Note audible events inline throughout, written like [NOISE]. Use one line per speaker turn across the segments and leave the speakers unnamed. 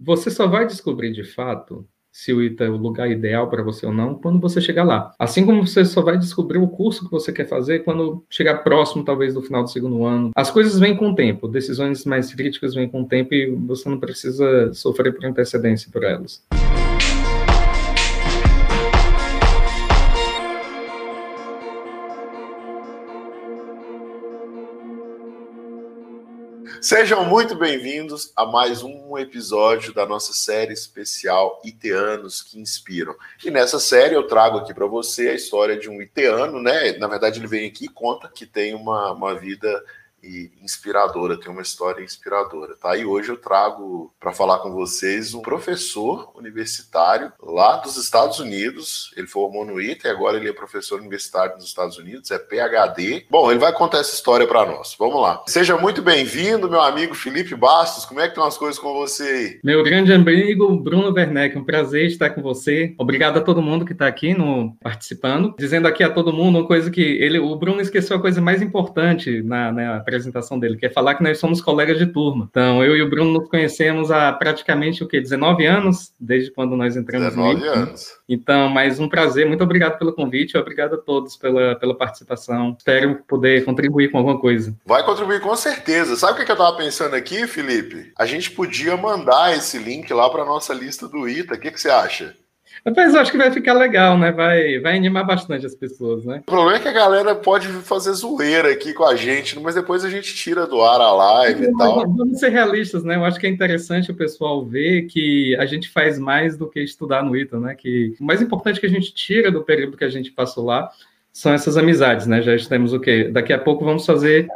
você só vai descobrir de fato se o ITA é o lugar ideal para você ou não quando você chegar lá. Assim como você só vai descobrir o curso que você quer fazer quando chegar próximo, talvez, do final do segundo ano. As coisas vêm com o tempo, decisões mais críticas vêm com o tempo e você não precisa sofrer por antecedência por elas.
Sejam muito bem-vindos a mais um episódio da nossa série especial Iteanos que Inspiram. E nessa série eu trago aqui para você a história de um iteano, né? Na verdade, ele vem aqui e conta que tem uma, uma vida e inspiradora, tem uma história inspiradora, tá? E hoje eu trago para falar com vocês um professor universitário lá dos Estados Unidos. Ele formou no ITA e agora ele é professor universitário nos Estados Unidos, é PhD. Bom, ele vai contar essa história para nós. Vamos lá. Seja muito bem-vindo, meu amigo Felipe Bastos. Como é que estão as coisas com você aí?
Meu grande amigo Bruno Werneck, um prazer estar com você. Obrigado a todo mundo que está aqui no participando. Dizendo aqui a todo mundo uma coisa que ele, o Bruno esqueceu a coisa mais importante na, na apresentação dele, que é falar que nós somos colegas de turma. Então, eu e o Bruno nos conhecemos há praticamente o quê? 19 anos, desde quando nós entramos
19 no anos.
Então, mais um prazer, muito obrigado pelo convite, obrigado a todos pela, pela participação. Espero poder contribuir com alguma coisa.
Vai contribuir com certeza. Sabe o que eu estava pensando aqui, Felipe? A gente podia mandar esse link lá para nossa lista do ITA. O que, que você acha?
Mas eu acho que vai ficar legal, né? Vai, vai animar bastante as pessoas, né?
O problema é que a galera pode fazer zoeira aqui com a gente, mas depois a gente tira do ar a live e tal.
Vamos ser realistas, né? Eu acho que é interessante o pessoal ver que a gente faz mais do que estudar no ITA, né? Que o mais importante que a gente tira do período que a gente passou lá são essas amizades, né? Já temos o quê? Daqui a pouco vamos fazer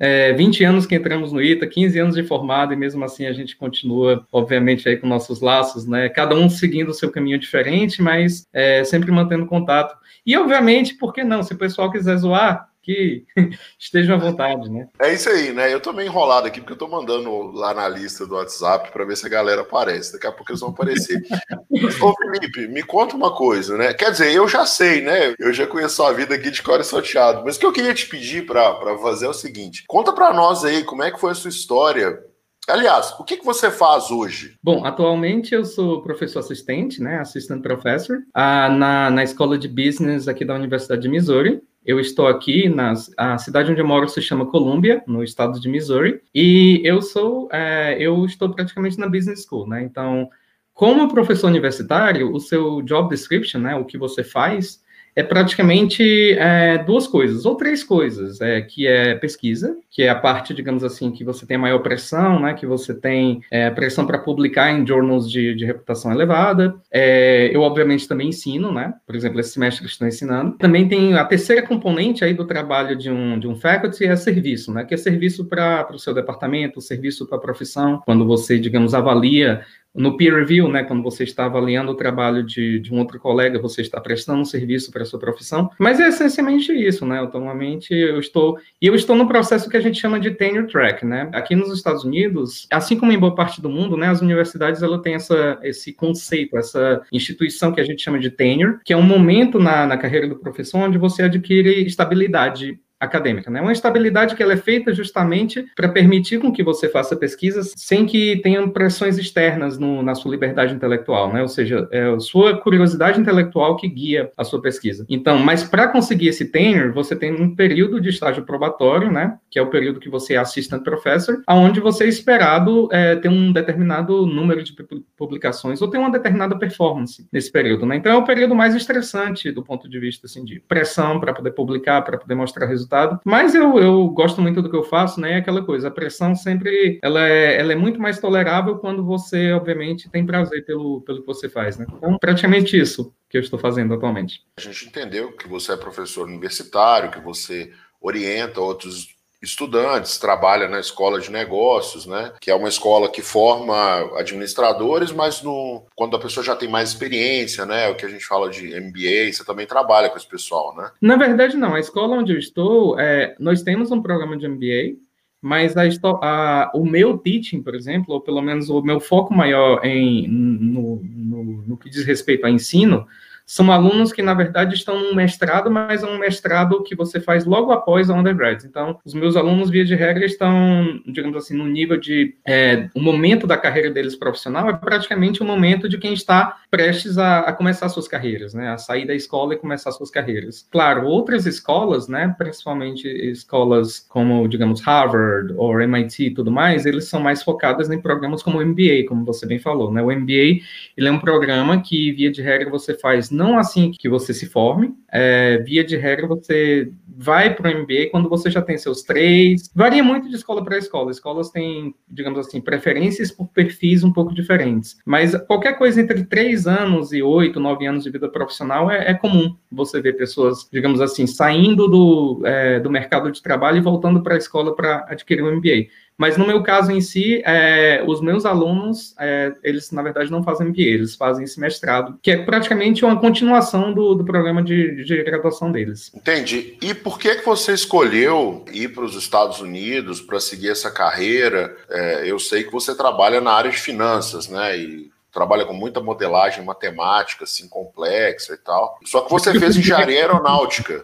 é, 20 anos que entramos no ITA, 15 anos de formado, e mesmo assim a gente continua, obviamente, aí com nossos laços, né? Cada um seguindo o seu caminho diferente, mas é, sempre mantendo contato. E, obviamente, por que não? Se o pessoal quiser zoar, que [LAUGHS] estejam à vontade, né?
É isso aí, né? Eu tô meio enrolado aqui, porque eu tô mandando lá na lista do WhatsApp para ver se a galera aparece. Daqui a pouco eles vão aparecer. [LAUGHS] Ô, Felipe, me conta uma coisa, né? Quer dizer, eu já sei, né? Eu já conheço a vida aqui de cor e salteado. Mas o que eu queria te pedir para fazer é o seguinte: conta para nós aí como é que foi a sua história Aliás, o que, que você faz hoje?
Bom, atualmente eu sou professor assistente, né, assistant professor, ah, na, na escola de business aqui da Universidade de Missouri. Eu estou aqui na a cidade onde eu moro se chama Columbia, no estado de Missouri, e eu sou é, eu estou praticamente na business school, né? Então, como professor universitário, o seu job description, né, o que você faz, é praticamente é, duas coisas, ou três coisas, é, que é pesquisa, que é a parte, digamos assim, que você tem maior pressão, né, que você tem é, pressão para publicar em journals de, de reputação elevada. É, eu, obviamente, também ensino, né, por exemplo, esse semestre estou ensinando. Também tem a terceira componente aí do trabalho de um, de um faculty, é serviço, né, que é serviço para o seu departamento, serviço para a profissão, quando você, digamos, avalia no peer review, né, quando você está avaliando o trabalho de, de um outro colega, você está prestando um serviço para a sua profissão, mas é essencialmente isso, né, atualmente eu estou, e eu estou no processo que a gente chama de tenure track, né, aqui nos Estados Unidos, assim como em boa parte do mundo, né, as universidades, ela tem essa, esse conceito, essa instituição que a gente chama de tenure, que é um momento na, na carreira do professor onde você adquire estabilidade acadêmica, né? Uma estabilidade que ela é feita justamente para permitir com que você faça pesquisas sem que tenham pressões externas no, na sua liberdade intelectual, né? Ou seja, é a sua curiosidade intelectual que guia a sua pesquisa. Então, mas para conseguir esse tenure, você tem um período de estágio probatório, né? Que é o período que você é assistant professor, aonde você é esperado é, ter um determinado número de publicações ou ter uma determinada performance nesse período, né? Então é o período mais estressante do ponto de vista assim de pressão para poder publicar, para poder mostrar resultados resultado. Mas eu, eu gosto muito do que eu faço, né? É aquela coisa, a pressão sempre ela é, ela é muito mais tolerável quando você, obviamente, tem prazer pelo, pelo que você faz, né? Então, praticamente isso que eu estou fazendo atualmente.
A gente entendeu que você é professor universitário, que você orienta outros estudantes, trabalha na escola de negócios, né? Que é uma escola que forma administradores, mas no, quando a pessoa já tem mais experiência, né? O que a gente fala de MBA, você também trabalha com esse pessoal, né?
Na verdade, não. A escola onde eu estou, é, nós temos um programa de MBA, mas a, a, o meu teaching, por exemplo, ou pelo menos o meu foco maior em, no, no, no que diz respeito a ensino, são alunos que, na verdade, estão num mestrado, mas é um mestrado que você faz logo após a undergrad. Então, os meus alunos, via de regra, estão, digamos assim, no nível de. É, o momento da carreira deles profissional é praticamente o momento de quem está prestes a, a começar suas carreiras, né? A sair da escola e começar suas carreiras. Claro, outras escolas, né? Principalmente escolas como, digamos, Harvard ou MIT e tudo mais, eles são mais focadas em programas como o MBA, como você bem falou, né? O MBA, ele é um programa que, via de regra, você faz não assim que você se forme, é, via de regra, você vai para o MBA quando você já tem seus três. Varia muito de escola para escola. Escolas têm, digamos assim, preferências por perfis um pouco diferentes. Mas qualquer coisa entre três anos e oito, nove anos de vida profissional é, é comum você ver pessoas, digamos assim, saindo do, é, do mercado de trabalho e voltando para a escola para adquirir um MBA. Mas no meu caso em si, é, os meus alunos, é, eles na verdade não fazem MBA, eles fazem esse mestrado, que é praticamente uma continuação do, do programa de, de graduação deles.
Entendi. E por que, que você escolheu ir para os Estados Unidos para seguir essa carreira? É, eu sei que você trabalha na área de finanças, né? E trabalha com muita modelagem matemática, assim, complexa e tal. Só que você fez [LAUGHS] engenharia aeronáutica,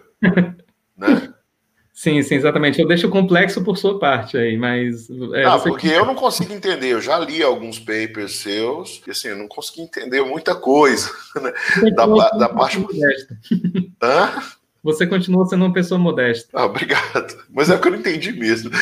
né?
Sim, sim, exatamente. Eu deixo complexo por sua parte aí, mas.
É, ah, porque eu não consigo entender. Eu já li alguns papers seus, e assim, eu não consegui entender muita coisa. [LAUGHS] Né? Da, da parte.
Hã? Você continua sendo uma pessoa modesta.
Ah, obrigado. Mas é o que eu não entendi mesmo. [LAUGHS]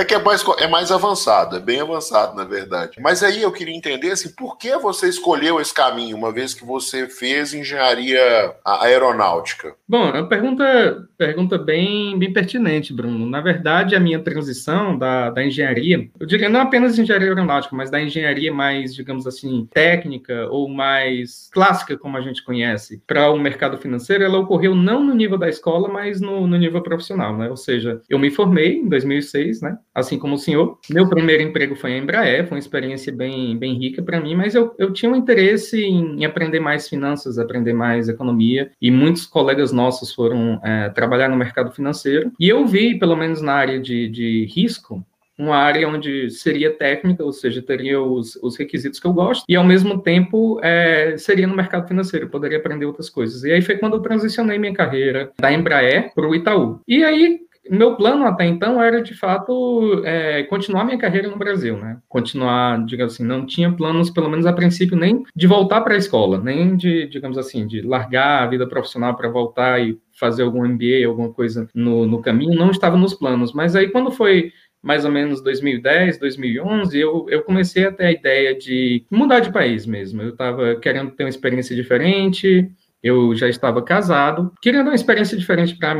É que é mais, é mais avançado, é bem avançado, na verdade. Mas aí eu queria entender assim, por que você escolheu esse caminho, uma vez que você fez engenharia aeronáutica?
Bom, é uma pergunta, pergunta bem, bem pertinente, Bruno. Na verdade, a minha transição da, da engenharia, eu diria não apenas engenharia aeronáutica, mas da engenharia mais, digamos assim, técnica ou mais clássica, como a gente conhece, para o mercado financeiro, ela ocorreu não no nível da escola, mas no, no, nível profissional, né? Ou seja, eu me formei em 2006, né? Assim como o senhor. Meu primeiro emprego foi em Embraer, foi uma experiência bem, bem rica para mim, mas eu, eu tinha um interesse em, em, aprender mais finanças, aprender mais economia, e muitos colegas nossos foram é, trabalhar no mercado financeiro, e eu vi, pelo menos na área de, de risco, uma área onde seria técnica, ou seja, teria os, os requisitos que eu gosto, e ao mesmo tempo é, seria no mercado financeiro, poderia aprender outras coisas. E aí foi quando eu transicionei minha carreira da Embraer para o Itaú. E aí meu plano até então era de fato é, continuar minha carreira no Brasil, né? Continuar, digamos assim, não tinha planos, pelo menos a princípio, nem de voltar para a escola, nem de, digamos assim, de largar a vida profissional para voltar e fazer algum MBA, alguma coisa no, no caminho, não estava nos planos. Mas aí quando foi mais ou menos 2010, 2011, eu, eu comecei a ter a ideia de mudar de país mesmo. Eu estava querendo ter uma experiência diferente, eu já estava casado, querendo uma experiência diferente para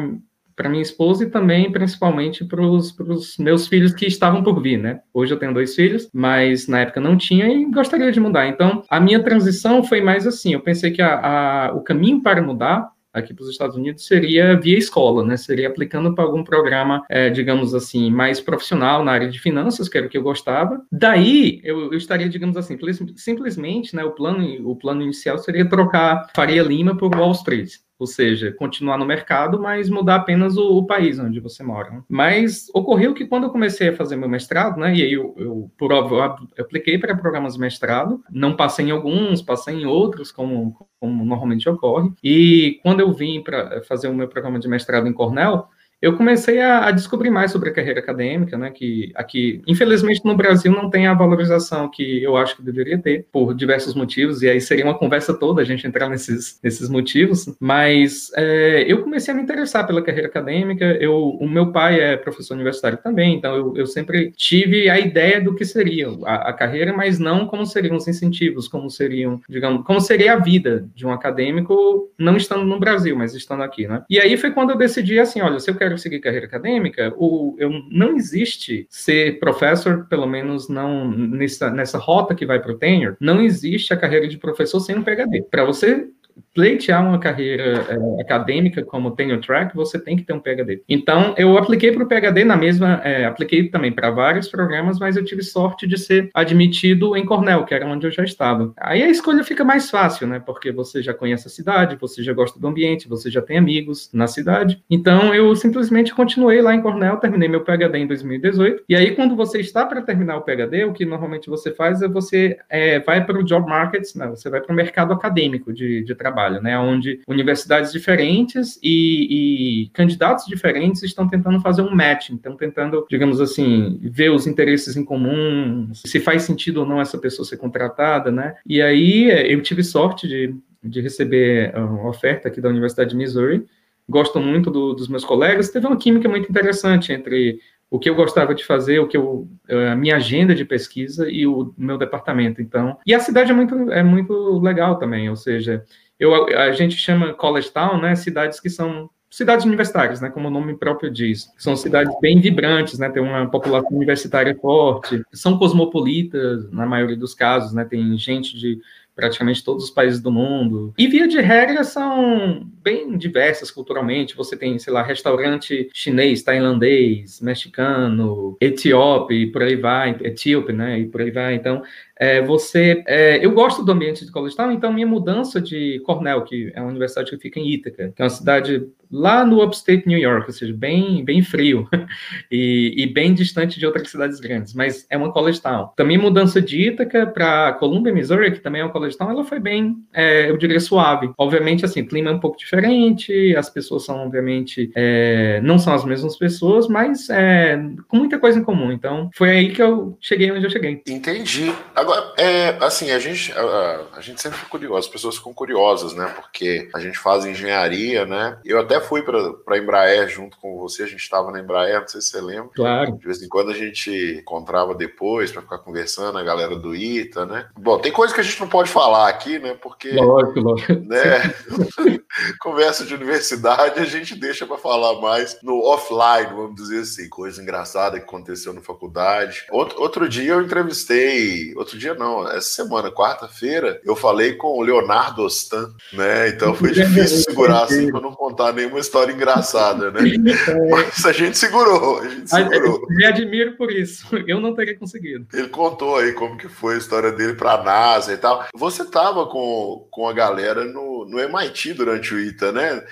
para minha esposa e também, principalmente, para os meus filhos que estavam por vir, né? Hoje eu tenho dois filhos, mas na época não tinha e gostaria de mudar. Então, a minha transição foi mais assim: eu pensei que a, a, o caminho para mudar aqui para os Estados Unidos seria via escola, né? Seria aplicando para algum programa, é, digamos assim, mais profissional na área de finanças, que era o que eu gostava. Daí eu, eu estaria, digamos assim, simplesmente, né? O plano, o plano inicial seria trocar Faria Lima por Wall Street ou seja, continuar no mercado, mas mudar apenas o, o país onde você mora. Né? Mas ocorreu que quando eu comecei a fazer meu mestrado, né, e aí eu, eu por óbvio, eu apliquei para programas de mestrado, não passei em alguns, passei em outros, como, como normalmente ocorre, e quando eu vim para fazer o meu programa de mestrado em Cornell, eu comecei a, a, descobrir mais sobre a carreira acadêmica, né, que aqui, infelizmente, no Brasil não tem a valorização que eu acho que deveria ter, por diversos motivos, e aí seria uma conversa toda a gente entrar nesses, nesses motivos, mas é, eu comecei a me interessar pela carreira acadêmica, eu, o meu pai é professor universitário também, então eu, eu sempre tive a ideia do que seria a, a, carreira, mas não como seriam os incentivos, como seriam, digamos, como seria a vida de um acadêmico, não estando no Brasil, mas estando aqui, né? E aí foi quando eu decidi assim, olha, se eu quero quero seguir carreira acadêmica, o, eu, não existe ser professor, pelo menos não nessa, nessa rota que vai para o tenure, não existe a carreira de professor sem um PhD. Para você pleitear uma carreira é, acadêmica como tenure track, você tem que ter um PhD. Então, eu apliquei para o PhD na mesma, é, apliquei também para vários programas, mas eu tive sorte de ser admitido em Cornell, que era onde eu já estava. Aí a escolha fica mais fácil, né? Porque você já conhece a cidade, você já gosta do ambiente, você já tem amigos na cidade. Então, eu simplesmente continuei lá em Cornell, terminei meu PhD em 2018. E aí, quando você está para terminar o PhD, o que normalmente você faz é você é, vai para o job market, né? Você vai para o mercado acadêmico de, de trabalho trabalho, né? Onde universidades diferentes e, e candidatos diferentes estão tentando fazer um match, então tentando, digamos assim, ver os interesses em comum, se faz sentido ou não essa pessoa ser contratada, né? E aí eu tive sorte de, de receber uma oferta aqui da Universidade de Missouri, gosto muito do, dos meus colegas, teve uma química muito interessante entre o que eu gostava de fazer, o que eu, a minha agenda de pesquisa e o meu departamento. Então, e a cidade é muito, é muito legal também, ou seja, eu, a gente chama college town, né, cidades que são cidades universitárias, né, como o nome próprio diz. São cidades bem vibrantes, né, tem uma população universitária forte, são cosmopolitas na maioria dos casos, né, tem gente de praticamente todos os países do mundo. E via de regra são bem diversas culturalmente. Você tem, sei lá, restaurante chinês, tailandês, mexicano, etíope, e por aí vai, etíope, né? E por aí vai. Então, é, você, é, eu gosto do ambiente de Town, então minha mudança de Cornell, que é uma universidade que fica em Ítaca, que é uma cidade lá no upstate New York, ou seja, bem, bem frio [LAUGHS] e, e, bem distante de outras cidades grandes, mas é uma college town. Também mudança de Ítaca para Columbia, Missouri, que também é uma college town, ela foi bem, é, eu diria, suave. Obviamente, assim, clima é um pouco diferente, as pessoas são, obviamente, é, não são as mesmas pessoas, mas é, com muita coisa em comum. Então, foi aí que eu cheguei onde eu cheguei.
Entendi. Agora, é, assim, a gente, a, a gente sempre fica curioso, as pessoas ficam curiosas, né? Porque a gente faz engenharia, né? Eu até fui para a Embraer junto com você, a gente estava na Embraer, não sei se você lembra.
Claro.
De vez em quando a gente encontrava depois para ficar conversando, a galera do ITA, né? Bom, tem coisa que a gente não pode falar aqui, né? Porque.
Lógico, lógico.
Né? [LAUGHS] Conversa de universidade a gente deixa para falar mais no offline, vamos dizer assim. Coisa engraçada que aconteceu na faculdade. Outro, outro dia eu entrevistei, outro dia não, essa semana, quarta-feira, eu falei com o Leonardo Ostan, né? Então foi [LAUGHS] difícil segurar assim para não contar nenhuma história engraçada, né? [LAUGHS] Mas a gente segurou, a gente segurou.
Me admiro por isso. [LAUGHS] Eu não teria conseguido.
Ele contou aí como que foi a história dele para a NASA e tal. Você tava com, com a galera no, no MIT durante o ITA, né?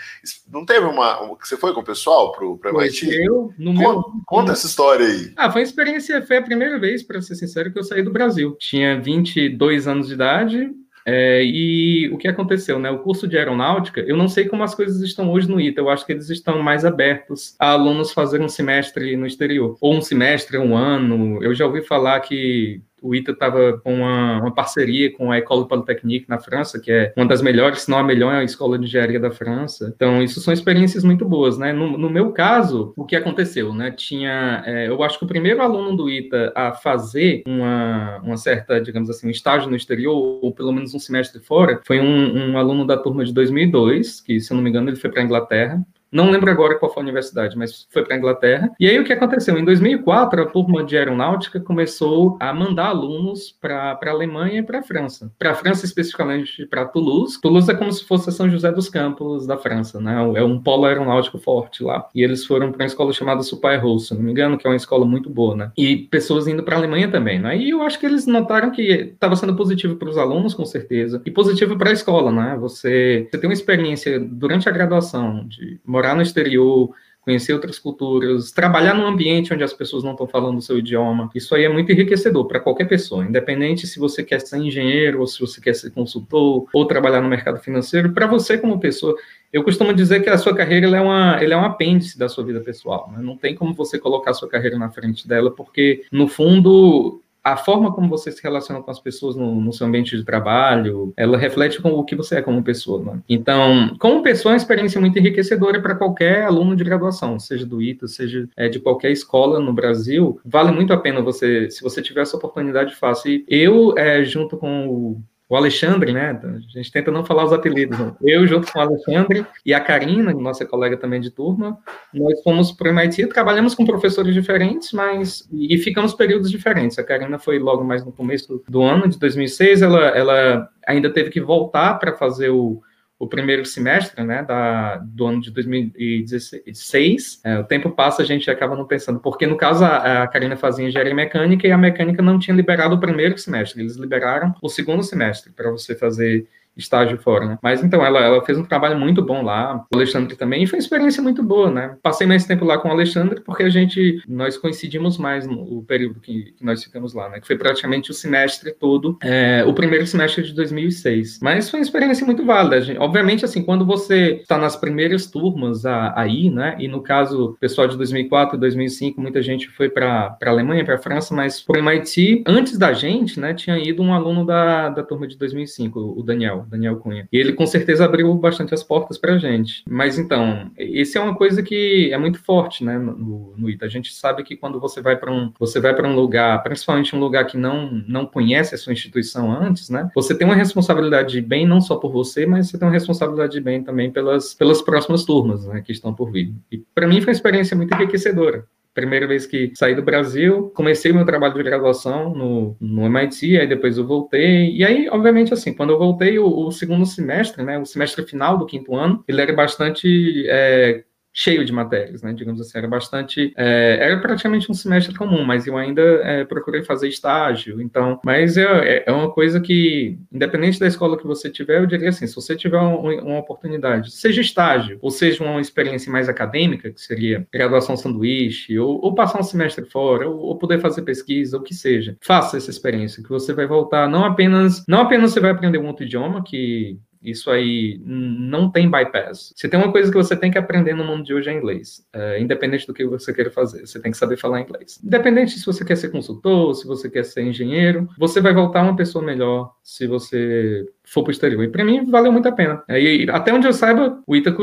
Não teve uma. Você foi com o pessoal pro, pro MIT?
Eu, no
conta,
meu.
Conta essa história aí.
Ah, foi uma experiência, foi a primeira vez, para ser sincero, que eu saí do Brasil. Tinha 22 anos de idade, é, e o que aconteceu, né? O curso de aeronáutica, eu não sei como as coisas estão hoje no ITA, eu acho que eles estão mais abertos a alunos fazerem um semestre no exterior, ou um semestre, um ano. Eu já ouvi falar que o ITA estava com uma, uma, parceria com a École Polytechnique na França, que é uma das melhores, se não a melhor escola de engenharia da França. Então, isso são experiências muito boas, né? No, no meu caso, o que aconteceu, né? Tinha, é, eu acho que o primeiro aluno do ITA a fazer uma, uma certa, digamos assim, um estágio no exterior, ou pelo menos um semestre fora, foi um, um aluno da turma de 2002, que, se eu não me engano, ele foi para a Inglaterra. Não lembro agora qual foi a universidade, mas foi para a Inglaterra. E aí o que aconteceu? Em 2004, a turma de aeronáutica começou a mandar alunos para a Alemanha e para a França. Para a França, especificamente para Toulouse. Toulouse é como se fosse São José dos Campos da França, né? É um polo aeronáutico forte lá. E eles foram para uma escola chamada Supay se não me engano, que é uma escola muito boa, né? E pessoas indo para a Alemanha também, né? E eu acho que eles notaram que estava sendo positivo para os alunos, com certeza, e positivo para a escola, né? Você, você tem uma experiência durante a graduação de morar no exterior, conhecer outras culturas, trabalhar num ambiente onde as pessoas não estão falando o seu idioma. Isso aí é muito enriquecedor para qualquer pessoa, independente se você quer ser engenheiro, ou se você quer ser consultor, ou trabalhar no mercado financeiro. Para você, como pessoa, eu costumo dizer que a sua carreira é, uma, é um apêndice da sua vida pessoal. Né? Não tem como você colocar a sua carreira na frente dela, porque, no fundo, a forma como você se relaciona com as pessoas no, no, seu ambiente de trabalho, ela reflete com o que você é como pessoa. Né? Então, como pessoa, é uma experiência muito enriquecedora para qualquer aluno de graduação, seja do ITA, seja é, de qualquer escola no Brasil. Vale muito a pena você, se você tiver essa oportunidade, faça. E eu, é, junto com o o Alexandre, né? A gente tenta não falar os apelidos. Eu, junto com o Alexandre e a Karina, nossa colega também de turma, nós fomos para o MIT, trabalhamos com professores diferentes, mas e ficamos períodos diferentes. A Karina foi logo mais no começo do ano de 2006, ela, ela ainda teve que voltar para fazer o, o primeiro semestre, né, da, do ano de 2016, é, o tempo passa, a gente acaba não pensando, porque no caso a, a Karina fazia engenharia mecânica e a mecânica não tinha liberado o primeiro semestre, eles liberaram o segundo semestre para você fazer estágio fora, né? Mas então, ela, ela fez um trabalho muito bom lá, o Alexandre também, e foi uma experiência muito boa, né? Passei mais tempo lá com o Alexandre porque a gente, nós coincidimos mais no período que, que nós ficamos lá, né? Que foi praticamente o semestre todo, é, o primeiro semestre de 2006. Mas foi uma experiência muito válida. Gente. Obviamente, assim, quando você está nas primeiras turmas aí, né? E no caso, o pessoal de 2004 e 2005, muita gente foi para a Alemanha, para a França, mas por MIT, antes da gente, né? Tinha ido um aluno da, da turma de 2005, o Daniel, Daniel Cunha. E ele com certeza abriu bastante as portas para a gente. Mas então, esse é uma coisa que é muito forte, né? No, no ITA. A gente sabe que quando você vai para um, você vai para um lugar, principalmente um lugar que não não conhece a sua instituição antes, né? Você tem uma responsabilidade de bem não só por você, mas você tem uma responsabilidade de bem também pelas pelas próximas turmas, né? Que estão por vir. E para mim foi uma experiência muito enriquecedora primeira vez que saí do Brasil, comecei meu trabalho de graduação no, no MIT, aí depois eu voltei, e aí, obviamente, assim, quando eu voltei, o, o segundo semestre, né, o semestre final do quinto ano, ele era bastante é, cheio de matérias, né? Digamos assim, era bastante, é, era praticamente um semestre comum, mas eu ainda é, procurei fazer estágio, então, mas é, é, é uma coisa que, independente da escola que você tiver, eu diria assim, se você tiver uma, uma oportunidade, seja estágio, ou seja uma experiência mais acadêmica, que seria graduação sanduíche, ou, ou passar um semestre fora, ou, ou, poder fazer pesquisa, o que seja, faça essa experiência, que você vai voltar, não apenas, não apenas você vai aprender um outro idioma, que isso aí não tem bypass. Se tem uma coisa que você tem que aprender no mundo de hoje é inglês, é, independente do que você queira fazer, você tem que saber falar inglês. Independente se você quer ser consultor, se você quer ser engenheiro, você vai voltar uma pessoa melhor se você for para o exterior. E para mim valeu muito a pena. E até onde eu saiba, o ITA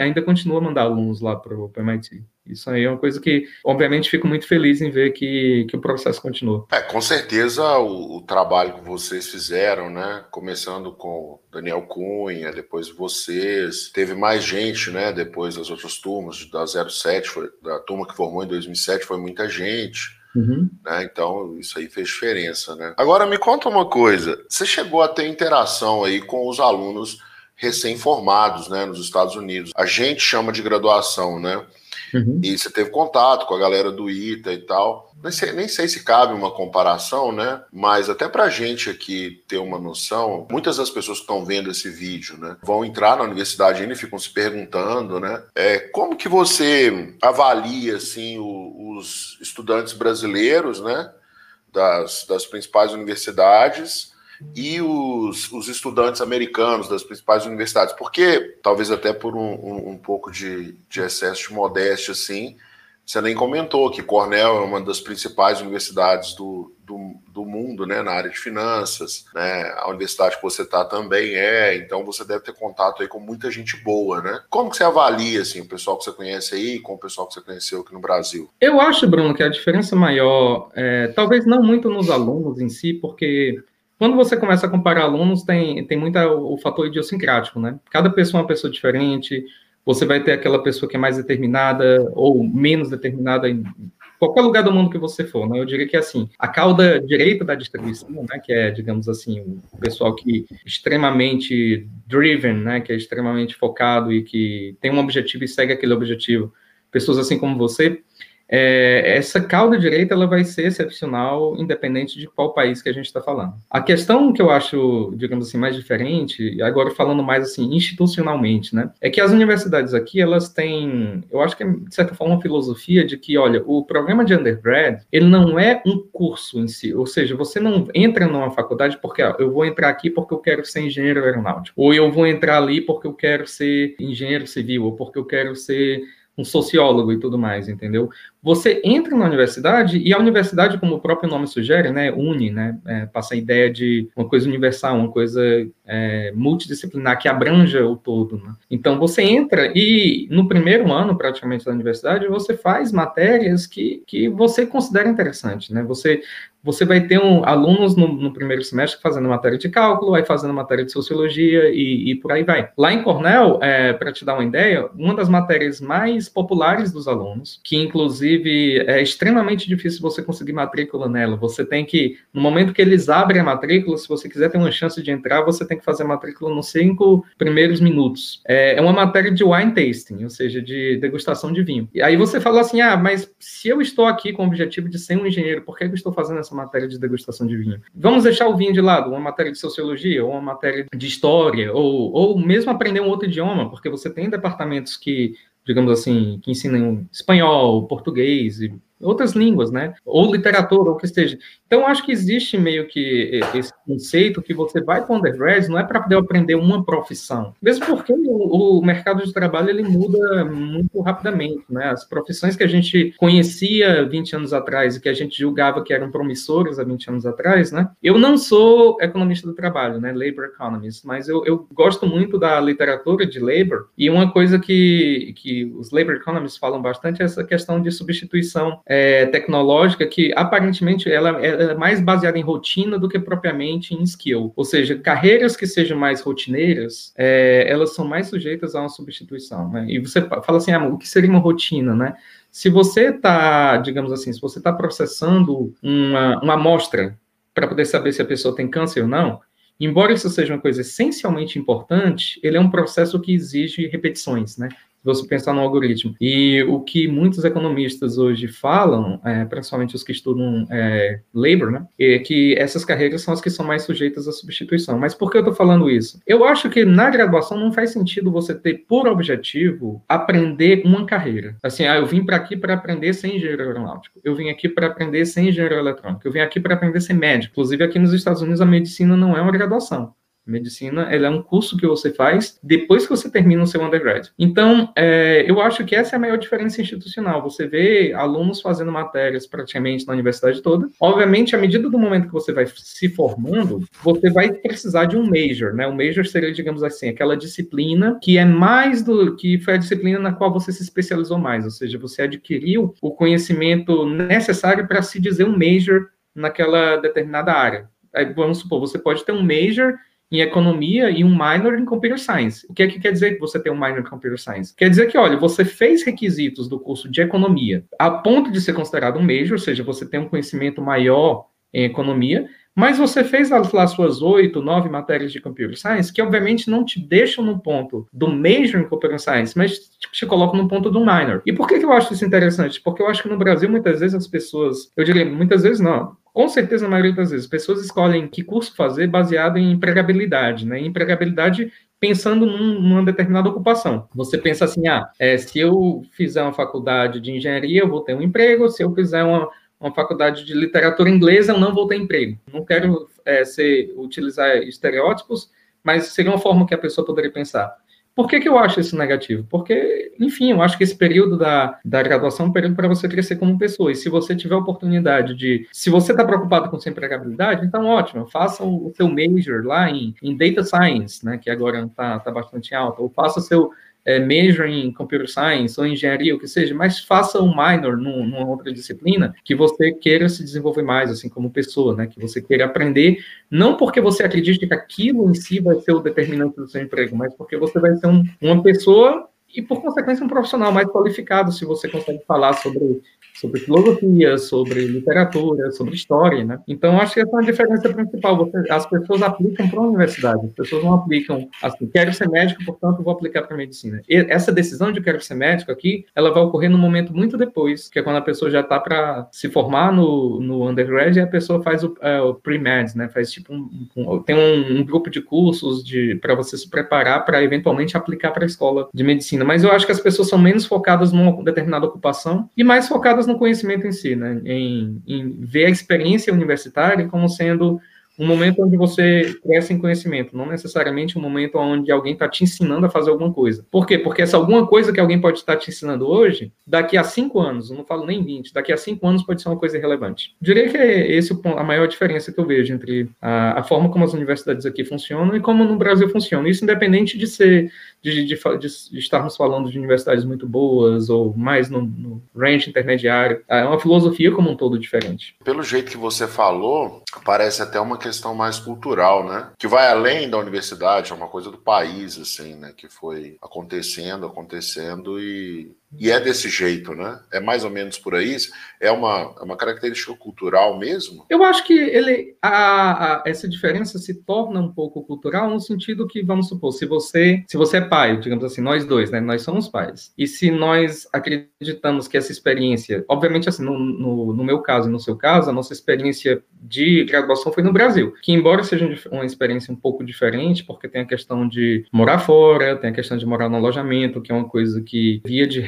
ainda continua a mandar alunos lá para o MIT. Isso aí é uma coisa que, obviamente, fico muito feliz em ver que, que o processo continua.
É, com certeza o, o trabalho que vocês fizeram, né? Começando com Daniel Cunha, depois vocês, teve mais gente, né? Depois das outras turmas, da 07, foi, da turma que formou em 2007, foi muita gente. Uhum. Né? Então, isso aí fez diferença, né? Agora, me conta uma coisa. Você chegou a ter interação aí com os alunos recém-formados, né, nos Estados Unidos. A gente chama de graduação, né? Uhum. E você teve contato com a galera do ITA e tal. Nem sei, nem sei se cabe uma comparação, né? Mas até pra gente aqui ter uma noção, muitas das pessoas que estão vendo esse vídeo, né, vão entrar na universidade ainda e ficam se perguntando, né? É, como que você avalia, assim, o, os estudantes brasileiros, né? Das, das principais universidades e os, os estudantes americanos das principais universidades, porque talvez até por um, um, um pouco de, de excesso de modéstia, assim, você nem comentou que Cornell é uma das principais universidades do, do, do, mundo, né, na área de finanças, né, a universidade que você está também é, então você deve ter contato aí com muita gente boa, né? Como que você avalia, assim, o pessoal que você conhece aí com o pessoal que você conheceu aqui no Brasil?
Eu acho, Bruno, que a diferença maior, é, talvez não muito nos alunos em si, porque quando você começa a comparar alunos, tem, tem muito o fator idiosincrático, né? Cada pessoa é uma pessoa diferente, você vai ter aquela pessoa que é mais determinada ou menos determinada em qualquer lugar do mundo que você for, né? Eu diria que, assim, a cauda direita da distribuição, né, que é, digamos assim, o pessoal que é extremamente driven, né, que é extremamente focado e que tem um objetivo e segue aquele objetivo, pessoas assim como você, é, essa cauda direita ela vai ser excepcional, independente de qual país que a gente está falando. A questão que eu acho, digamos assim, mais diferente, agora falando mais assim institucionalmente, né, é que as universidades aqui elas têm, eu acho que é, de certa forma uma filosofia de que, olha, o programa de undergrad ele não é um curso em si, ou seja, você não entra numa faculdade porque ó, eu vou entrar aqui porque eu quero ser engenheiro aeronáutico, ou eu vou entrar ali porque eu quero ser engenheiro civil, ou porque eu quero ser um sociólogo e tudo mais, entendeu? Você entra na universidade e a universidade, como o próprio nome sugere, né, une, né, é, passa a ideia de uma coisa universal, uma coisa é, multidisciplinar que abranja o todo. Né? Então você entra e no primeiro ano praticamente da universidade você faz matérias que, que você considera interessante, né? Você você vai ter um, alunos no, no, primeiro semestre fazendo matéria de cálculo, aí fazendo matéria de sociologia e, e por aí vai. Lá em Cornell, é, para te dar uma ideia, uma das matérias mais populares dos alunos, que inclusive inclusive, é extremamente difícil você conseguir matrícula nela. Você tem que, no momento que eles abrem a matrícula, se você quiser ter uma chance de entrar, você tem que fazer a matrícula nos cinco primeiros minutos. É, é uma matéria de wine tasting, ou seja, de degustação de vinho. E aí você fala assim, ah, mas se eu estou aqui com o objetivo de ser um engenheiro, por que eu estou fazendo essa matéria de degustação de vinho? Vamos deixar o vinho de lado, uma matéria de sociologia, ou uma matéria de história, ou, ou mesmo aprender um outro idioma, porque você tem departamentos que digamos assim, que ensinam espanhol, português e outras línguas, né? Ou literatura, ou o que esteja. Então, acho que existe meio que esse conceito que você vai para o undergrad não é para poder aprender uma profissão. Mesmo porque o, o, mercado de trabalho ele muda muito rapidamente, né? As profissões que a gente conhecia 20 anos atrás e que a gente julgava que eram promissoras há 20 anos atrás, né? Eu não sou economista do trabalho, né? Labor economist, mas eu, eu gosto muito da literatura de labor e uma coisa que, que os labor economists falam bastante é essa questão de substituição é, tecnológica que aparentemente ela é mais baseada em rotina do que propriamente em skill. Ou seja, carreiras que sejam mais rotineiras, é, elas são mais sujeitas a uma substituição. Né? E você fala assim, ah, o que seria uma rotina, né? Se você está, digamos assim, se você está processando uma, uma amostra para poder saber se a pessoa tem câncer ou não, embora isso seja uma coisa essencialmente importante, ele é um processo que exige repetições, né? Você pensar no algoritmo. E o que muitos economistas hoje falam, é, principalmente os que estudam é, labor, né, é que essas carreiras são as que são mais sujeitas à substituição. Mas por que eu estou falando isso? Eu acho que na graduação não faz sentido você ter por objetivo aprender uma carreira. Assim, ah, eu vim para aqui para aprender ser engenheiro aeronáutico. Eu vim aqui para aprender ser engenheiro eletrônico. Eu vim aqui para aprender ser médico. Inclusive, aqui nos Estados Unidos, a medicina não é uma graduação. Medicina, ela é um curso que você faz depois que você termina o seu undergrad. Então, é, eu acho que essa é a maior diferença institucional. Você vê alunos fazendo matérias praticamente na universidade toda. Obviamente, à medida do momento que você vai se formando, você vai precisar de um major, né? O major seria, digamos assim, aquela disciplina que é mais do que foi a disciplina na qual você se especializou mais, ou seja, você adquiriu o conhecimento necessário para se dizer um major naquela determinada área. Aí, vamos supor, você pode ter um major em economia e um minor em computer science. O que é que quer dizer que você tem um minor em computer science? Quer dizer que, olha, você fez requisitos do curso de economia a ponto de ser considerado um major, ou seja, você tem um conhecimento maior em economia, mas você fez lá suas oito, nove matérias de computer science, que obviamente não te deixam no ponto do major em computer science, mas te colocam no ponto do minor. E por que eu acho isso interessante? Porque eu acho que no Brasil, muitas vezes, as pessoas, eu diria, muitas vezes não, com certeza, na maioria das vezes, pessoas escolhem que curso fazer baseado em empregabilidade, né? Empregabilidade pensando num, numa determinada ocupação. Você pensa assim, ah, é, se eu fizer uma faculdade de engenharia, eu vou ter um emprego, se eu fizer uma, uma faculdade de literatura inglesa, eu não vou ter emprego. Não quero é, ser, utilizar estereótipos, mas seria uma forma que a pessoa poderia pensar. Por que, que eu acho isso negativo? Porque, enfim, eu acho que esse período da, da graduação é um período para você crescer como pessoa. E se você tiver a oportunidade de. Se você está preocupado com sua empregabilidade, então ótimo, faça o, seu major lá em, em Data Science, né, que agora está tá bastante alto, ou faça o seu é, major em computer science ou engenharia, o que seja, mas faça um minor num, numa outra disciplina que você queira se desenvolver mais, assim, como pessoa, né? Que você queira aprender, não porque você acredite que aquilo em si vai ser o determinante do seu emprego, mas porque você vai ser um, uma pessoa e, por consequência, um profissional mais qualificado se você consegue falar sobre sobre filosofia, sobre literatura, sobre história, né? Então, acho que essa é a diferença principal. Você, as pessoas aplicam para a universidade, as pessoas não aplicam assim, quero ser médico, portanto, vou aplicar para medicina. E essa decisão de quero ser médico aqui, ela vai ocorrer num momento muito depois, que é quando a pessoa já está para se formar no, no undergrad e a pessoa faz o, é, o pre-med, né? Faz tipo um, um tem um, um, grupo de cursos de para você se preparar para eventualmente aplicar para a escola de medicina. Mas eu acho que as pessoas são menos focadas numa determinada ocupação e mais focadas no conhecimento em si, né? Em, em ver a experiência universitária como sendo um momento onde você cresce em conhecimento, não necessariamente um momento onde alguém está te ensinando a fazer alguma coisa. Por quê? Porque essa alguma coisa que alguém pode estar te ensinando hoje, daqui a cinco anos, não falo nem 20, daqui a cinco anos pode ser uma coisa irrelevante. Diria que é esse a maior diferença que eu vejo entre a, a, forma como as universidades aqui funcionam e como no Brasil funciona. Isso independente de ser, de, de, de, estarmos falando de universidades muito boas ou mais no, no range intermediário. É uma filosofia como um todo diferente.
Pelo jeito que você falou, parece até uma questão mais cultural, né? Que vai além da universidade, é uma coisa do país, assim, né? Que foi acontecendo, acontecendo e e é desse jeito, né? É mais ou menos por aí. É uma, é uma característica cultural mesmo?
Eu acho que ele, a, a, essa diferença se torna um pouco cultural no sentido que, vamos supor, se você, se você é pai, digamos assim, nós dois, né? Nós somos pais. E se nós acreditamos que essa experiência, obviamente, assim, no, no, no meu caso e no seu caso, a nossa experiência de graduação foi no Brasil, que embora seja uma experiência um pouco diferente, porque tem a questão de morar fora, tem a questão de morar no alojamento, que é uma coisa que, via de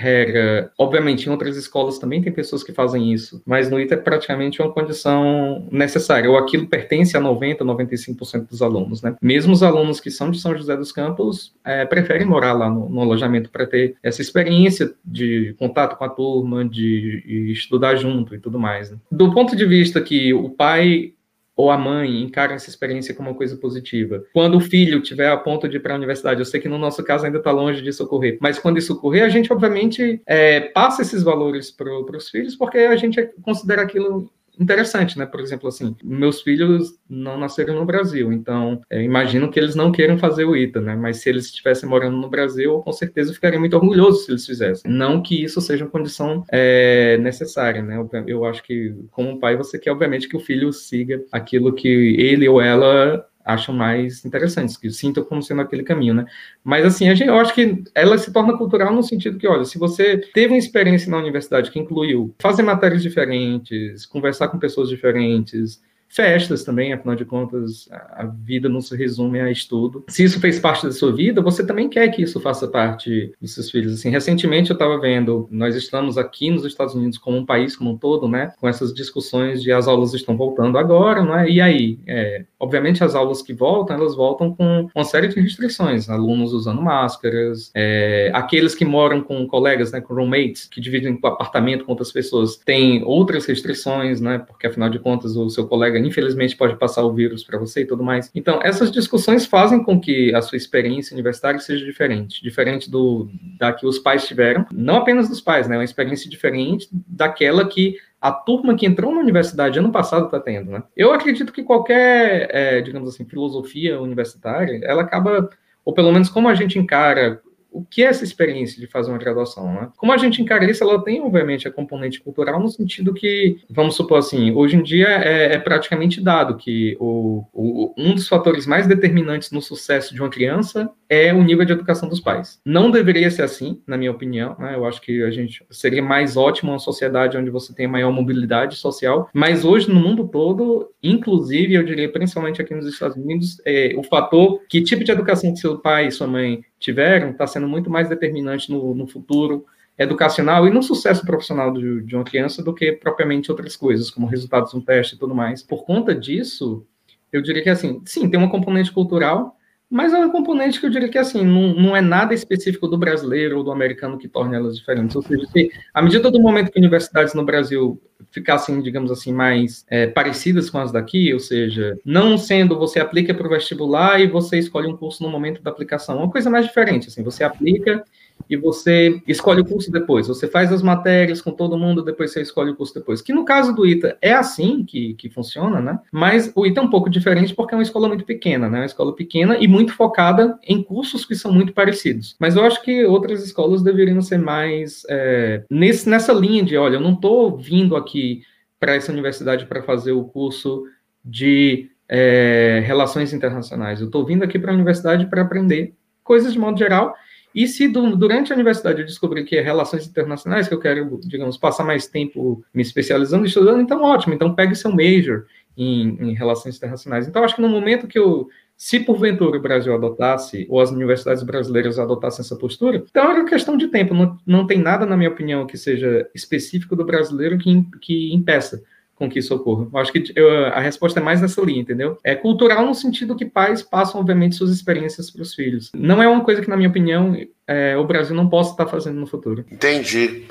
obviamente, em outras escolas também tem pessoas que fazem isso, mas no ITA é praticamente uma condição necessária, ou aquilo pertence a 90%, 95% dos alunos, né? Mesmo os alunos que são de São José dos Campos é, preferem morar lá no, no alojamento para ter essa experiência de contato com a turma, de estudar junto e tudo mais. Né? Do ponto de vista que o pai ou a mãe encara essa experiência como uma coisa positiva. Quando o filho tiver a ponto de ir para a universidade, eu sei que no nosso caso ainda está longe disso ocorrer, mas quando isso ocorrer, a gente obviamente é, passa esses valores para os filhos, porque a gente considera aquilo interessante, né? Por exemplo, assim, meus filhos não nasceram no Brasil, então imagino que eles não queiram fazer o ITA, né? Mas se eles estivessem morando no Brasil, com certeza ficaria muito orgulhoso se eles fizessem. Não que isso seja uma condição é, necessária, né? Eu acho que, como pai, você quer, obviamente, que o filho siga aquilo que ele ou ela acham mais interessantes, que sintam como sendo aquele caminho, né? Mas, assim, a gente, eu acho que ela se torna cultural no sentido que, olha, se você teve uma experiência na universidade que incluiu fazer matérias diferentes, conversar com pessoas diferentes, festas também, afinal de contas, a vida não se resume a estudo. Se isso fez parte da sua vida, você também quer que isso faça parte dos seus filhos. Assim, recentemente eu estava vendo, nós estamos aqui nos Estados Unidos como um país como um todo, né, com essas discussões de as aulas estão voltando agora, não é? E aí, é, obviamente as aulas que voltam, elas voltam com uma série de restrições, alunos usando máscaras, é, aqueles que moram com colegas, né, com roommates, que dividem o apartamento com outras pessoas, têm outras restrições, né, porque afinal de contas o seu colega infelizmente pode passar o vírus para você e tudo mais. Então, essas discussões fazem com que a sua experiência universitária seja diferente, diferente do da que os pais tiveram, não apenas dos pais, né, uma experiência diferente daquela que a turma que entrou na universidade ano passado está tendo, né? Eu acredito que qualquer, é, digamos assim, filosofia universitária, ela acaba, ou pelo menos como a gente encara o que é essa experiência de fazer uma graduação, né? Como a gente encara isso, ela tem, obviamente, a componente cultural no sentido que, vamos supor assim, hoje em dia é, é praticamente dado que o, o, um dos fatores mais determinantes no sucesso de uma criança é o nível de educação dos pais. Não deveria ser assim, na minha opinião, né? Eu acho que a gente seria mais ótimo uma sociedade onde você tem maior mobilidade social, mas hoje no mundo todo, inclusive, eu diria principalmente aqui nos Estados Unidos, é, o fator que tipo de educação que seu pai e sua mãe tiveram está sendo muito mais determinante no, no, futuro educacional e no sucesso profissional de, de uma criança do que propriamente outras coisas, como resultados no teste e tudo mais. Por conta disso, eu diria que assim, sim, tem uma componente cultural, mas é um componente que eu diria que assim, não, não é nada específico do brasileiro ou do americano que torna elas diferentes. Ou seja, se, à medida do momento que universidades no Brasil ficassem, digamos assim, mais é, parecidas com as daqui, ou seja, não sendo você aplica para o vestibular e você escolhe um curso no momento da aplicação, é uma coisa mais diferente, assim, você aplica e você escolhe o curso depois. Você faz as matérias com todo mundo, depois você escolhe o curso depois. Que no caso do ITA é assim que, que funciona, né? Mas o ITA é um pouco diferente porque é uma escola muito pequena, né? Uma escola pequena e muito focada em cursos que são muito parecidos. Mas eu acho que outras escolas deveriam ser mais é, nesse, nessa linha de, olha, eu não estou vindo aqui para essa universidade para fazer o curso de é, relações internacionais. Eu estou vindo aqui para a universidade para aprender coisas de modo geral e se do, durante a universidade eu descobrir que é relações internacionais, que eu quero, digamos, passar mais tempo me especializando e estudando, então ótimo, então pegue seu major em, em relações internacionais. Então, acho que no momento que eu, se porventura o Brasil adotasse, ou as universidades brasileiras adotassem essa postura, então era questão de tempo, não, não tem nada, na minha opinião, que seja específico do brasileiro que, que impeça com que isso ocorra. Eu acho que eu, a resposta é mais nessa linha, entendeu? É cultural no sentido que pais passam, obviamente, suas experiências para os filhos. Não é uma coisa que, na minha opinião, é, o Brasil não possa estar fazendo no futuro.
Entendi.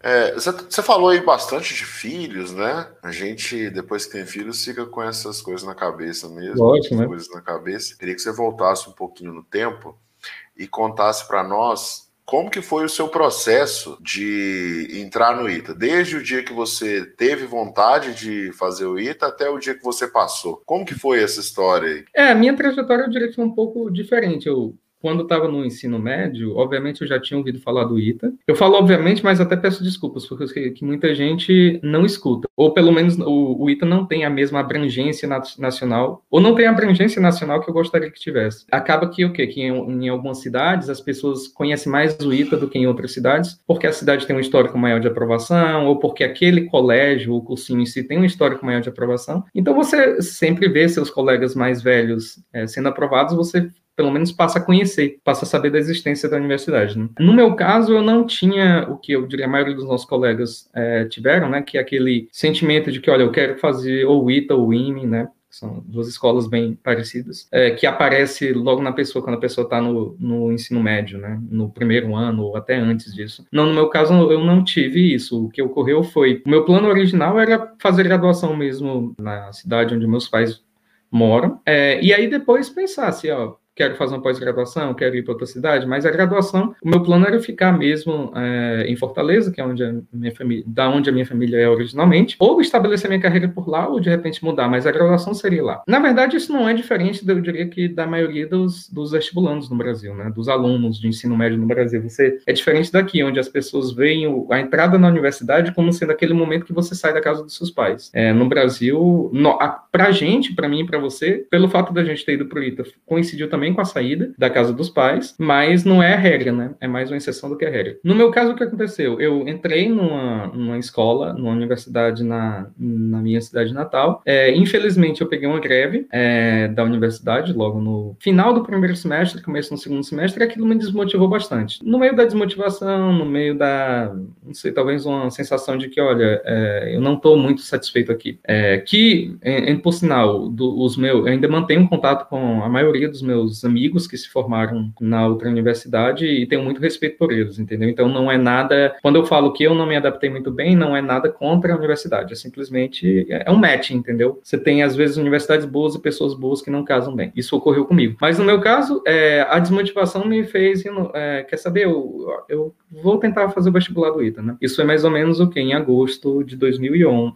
É, você falou aí bastante de filhos, né? A gente, depois que tem filhos, fica com essas coisas na cabeça mesmo.
Ótimo, né?
coisas na cabeça. Queria que você voltasse um pouquinho no tempo e contasse para nós como que foi o seu processo de entrar no ITA? Desde o dia que você teve vontade de fazer o ITA até o dia que você passou. Como que foi essa história aí?
É, a minha trajetória eu diria que foi um pouco diferente. Eu quando estava no ensino médio, obviamente eu já tinha ouvido falar do ITA. Eu falo obviamente, mas até peço desculpas, porque que muita gente não escuta. Ou pelo menos o, o ITA não tem a mesma abrangência nacional, ou não tem a abrangência nacional que eu gostaria que tivesse. Acaba que o quê? Que em, em algumas cidades as pessoas conhecem mais o ITA do que em outras cidades, porque a cidade tem um histórico maior de aprovação, ou porque aquele colégio, o cursinho em si, tem um histórico maior de aprovação. Então você sempre vê seus colegas mais velhos é, sendo aprovados, você pelo menos passa a conhecer, passa a saber da existência da universidade. Né? No meu caso, eu não tinha o que eu diria a maioria dos nossos colegas é, tiveram, né? Que é aquele sentimento de que, olha, eu quero fazer ou ITA ou IME, né? são duas escolas bem parecidas, é, que aparece logo na pessoa, quando a pessoa está no, no ensino médio, né, no primeiro ano ou até antes disso. Não, no meu caso, eu não tive isso. O que ocorreu foi, o meu plano original era fazer graduação mesmo na cidade onde meus pais moram, é, e aí depois pensar assim, ó, quero fazer uma pós-graduação, quero ir para outra cidade, mas a graduação, o meu plano era ficar mesmo é, em Fortaleza, que é onde a minha família, da onde a minha família é originalmente, ou estabelecer minha carreira por lá, ou de repente mudar, mas a graduação seria lá. Na verdade, isso não é diferente, eu diria que da maioria dos, dos vestibulandos no Brasil, né, dos alunos de ensino médio no Brasil. Você é diferente daqui, onde as pessoas veem a entrada na universidade como sendo aquele momento que você sai da casa dos seus pais. É, no Brasil, no, a, pra gente, para mim, para você, pelo fato da gente ter ido pro ITA, coincidiu também com a saída da casa dos pais, mas não é a regra, né? É mais uma exceção do que a regra. No meu caso, o que aconteceu? Eu entrei numa, numa escola, numa universidade na, na minha cidade natal. É, infelizmente, eu peguei uma greve é, da universidade logo no final do primeiro semestre, começo no segundo semestre, e aquilo me desmotivou bastante. No meio da desmotivação, no meio da, não sei, talvez uma sensação de que, olha, é, eu não estou muito satisfeito aqui. É, que, em, por sinal, do, os meus, eu ainda mantenho contato com a maioria dos meus amigos que se formaram na outra universidade e tenho muito respeito por eles, entendeu? Então não é nada. Quando eu falo que eu não me adaptei muito bem, não é nada contra a universidade, é simplesmente é um match, entendeu? Você tem às vezes universidades boas e pessoas boas que não casam bem. Isso ocorreu comigo. Mas no meu caso, é, a desmotivação me fez, é, quer saber? Eu, eu vou tentar fazer o vestibular do ITA, né? Isso foi mais ou menos o que em agosto de 2001.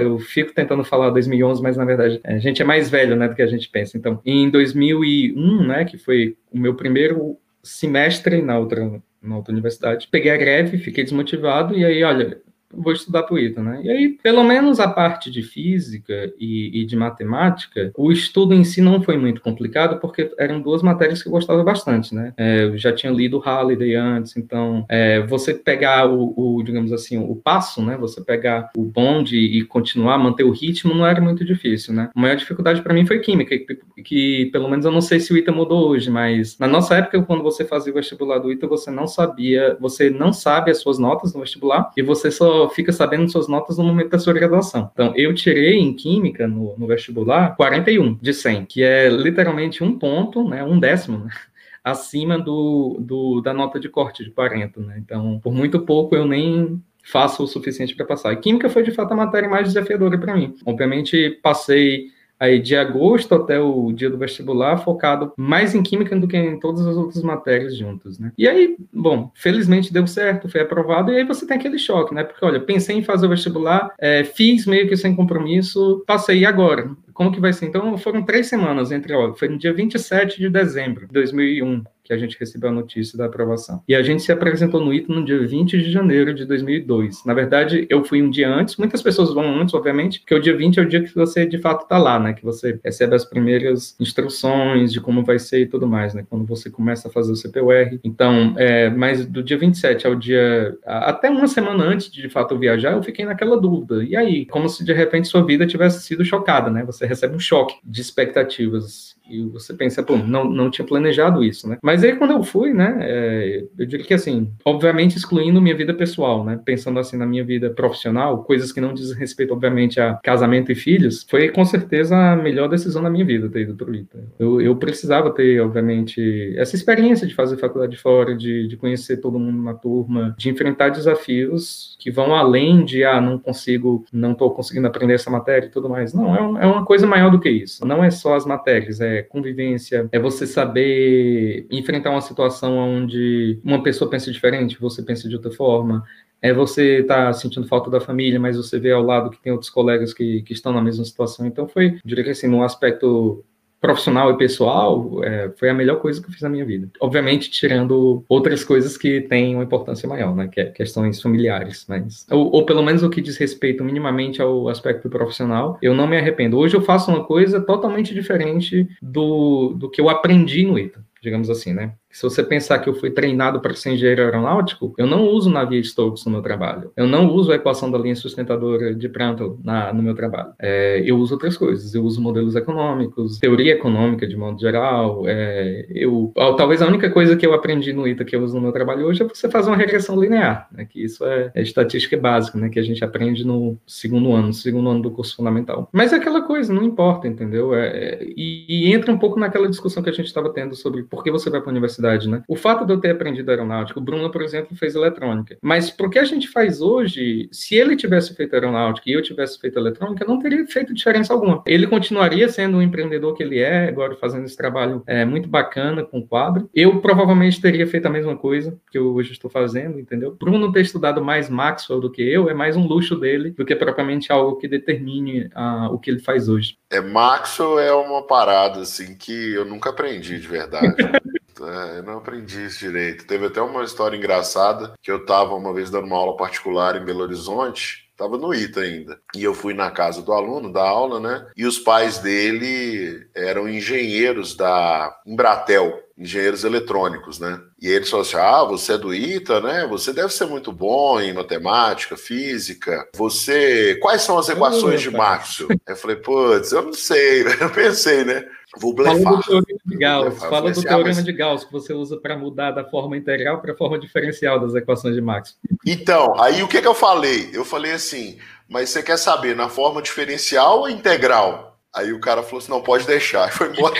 Eu fico tentando falar 2011, mas na verdade a gente é mais velho, né, do que a gente pensa. Então, em 2001, né, que foi o meu primeiro semestre na outra na outra universidade. Peguei a greve, fiquei desmotivado e aí, olha, vou estudar ITA, né? E aí, pelo menos a parte de física e, e, de matemática, o estudo em si não foi muito complicado, porque eram duas matérias que eu gostava bastante, né? É, eu já tinha lido Halliday antes, então é, você pegar o, o, digamos assim, o passo, né? Você pegar o bonde e continuar, manter o ritmo, não era muito difícil, né? A maior dificuldade para mim foi química, que, que, pelo menos eu não sei se o ITA mudou hoje, mas na nossa época, quando você fazia o vestibular do ITA, você não sabia, você não sabe as suas notas no vestibular e você só fica sabendo suas notas no momento da sua graduação. Então, eu tirei em Química, no, no vestibular, 41 de 100, que é literalmente um ponto, né, um décimo, né? [LAUGHS] acima do, do, da nota de corte de 40, né? Então, por muito pouco eu nem faço o suficiente para passar. E química foi de fato a matéria mais desafiadora para mim. Obviamente, passei aí de agosto até o dia do vestibular, focado mais em química do que em todas as outras matérias juntas, né? E aí, bom, felizmente deu certo, foi aprovado, e aí você tem aquele choque, né? Porque, olha, pensei em fazer o vestibular, é, fiz meio que sem compromisso, passei agora. Como que vai ser? Então, foram três semanas entre, ó, foi no dia 27 de dezembro de 2001, que a gente recebeu a notícia da aprovação. E a gente se apresentou no ITA no dia 20 de janeiro de 2002. Na verdade, eu fui um dia antes, muitas pessoas vão antes, obviamente, porque o dia 20 é o dia que você de fato está lá, né? Que você recebe as primeiras instruções de como vai ser e tudo mais, né? Quando você começa a fazer o CPUR. Então, é, mas do dia 27 ao dia. Até uma semana antes de de fato viajar, eu fiquei naquela dúvida. E aí? Como se de repente sua vida tivesse sido chocada, né? Você recebe um choque de expectativas e você pensa, pô, não, não tinha planejado isso, né? Mas aí quando eu fui, né, é, eu diria que assim, obviamente excluindo minha vida pessoal, né, pensando assim na minha vida profissional, coisas que não dizem respeito, obviamente, a casamento e filhos, foi com certeza a melhor decisão da minha vida ter ido pro ITA. Eu, eu precisava ter, obviamente, essa experiência de fazer faculdade fora, de, de conhecer todo mundo na turma, de enfrentar desafios que vão além de, ah, não consigo, não estou conseguindo aprender essa matéria e tudo mais. Não, é, um, é uma coisa maior do que isso. Não é só as matérias, é convivência, é você saber enfrentar uma situação onde uma pessoa pensa diferente, você pensa de outra forma, é você tá sentindo falta da família, mas você vê ao lado que tem outros colegas que, que estão na mesma situação. Então foi, diria que assim, no aspecto profissional e pessoal, é, foi a melhor coisa que eu fiz na minha vida. Obviamente, tirando outras coisas que têm uma importância maior, né? Que é questões familiares, mas... Ou, ou pelo menos o que diz respeito minimamente ao aspecto profissional, eu não me arrependo. Hoje eu faço uma coisa totalmente diferente do, do que eu aprendi no ITA digamos assim, né? Se você pensar que eu fui treinado para ser engenheiro aeronáutico, eu não uso Navier-Stokes no meu trabalho. Eu não uso a equação da linha sustentadora de Prandtl na, no meu trabalho. É, eu uso outras coisas. Eu uso modelos econômicos, teoria econômica de modo geral. É, eu, talvez a única coisa que eu aprendi no ITA que eu uso no meu trabalho hoje é você fazer uma regressão linear, né? Que isso é, é estatística básica, né? Que a gente aprende no segundo ano, no segundo ano do curso fundamental. Mas é aquela coisa, não importa, entendeu? É, é e, e entra um pouco naquela discussão que a gente estava tendo sobre por que você vai para a universidade, né? O fato de eu ter aprendido aeronáutica, o Bruno, por exemplo, fez eletrônica. Mas o que a gente faz hoje, se ele tivesse feito aeronáutica e eu tivesse feito eletrônica, não teria feito diferença alguma. Ele continuaria sendo o empreendedor que ele é, agora fazendo esse trabalho é, muito bacana com o quadro. Eu provavelmente teria feito a mesma coisa que eu hoje estou fazendo, entendeu? Bruno ter estudado mais Maxwell do que eu é mais um luxo dele do que propriamente algo que determine uh, o que ele faz hoje.
É, Maxwell é uma parada assim que eu nunca aprendi de verdade. [LAUGHS] É, eu não aprendi isso direito. Teve até uma história engraçada que eu estava uma vez dando uma aula particular em Belo Horizonte. Tava no ITA ainda. E eu fui na casa do aluno, da aula, né? E os pais dele eram engenheiros da Embratel, engenheiros eletrônicos, né? E eles falaram assim: ah, você é do ITA, né? Você deve ser muito bom em matemática, física. Você. Quais são as equações de Maxwell? Eu falei, putz, eu não sei, [LAUGHS] eu pensei, né? Vou blefar.
Fala do teorema de Gauss, fala do teorema mas... de Gauss que você usa para mudar da forma integral para a forma diferencial das equações de Maxwell.
Então, aí o que, que eu falei? Eu falei assim, mas você quer saber na forma diferencial ou integral? Aí o cara falou assim, não, pode deixar. E [LAUGHS] foi embora.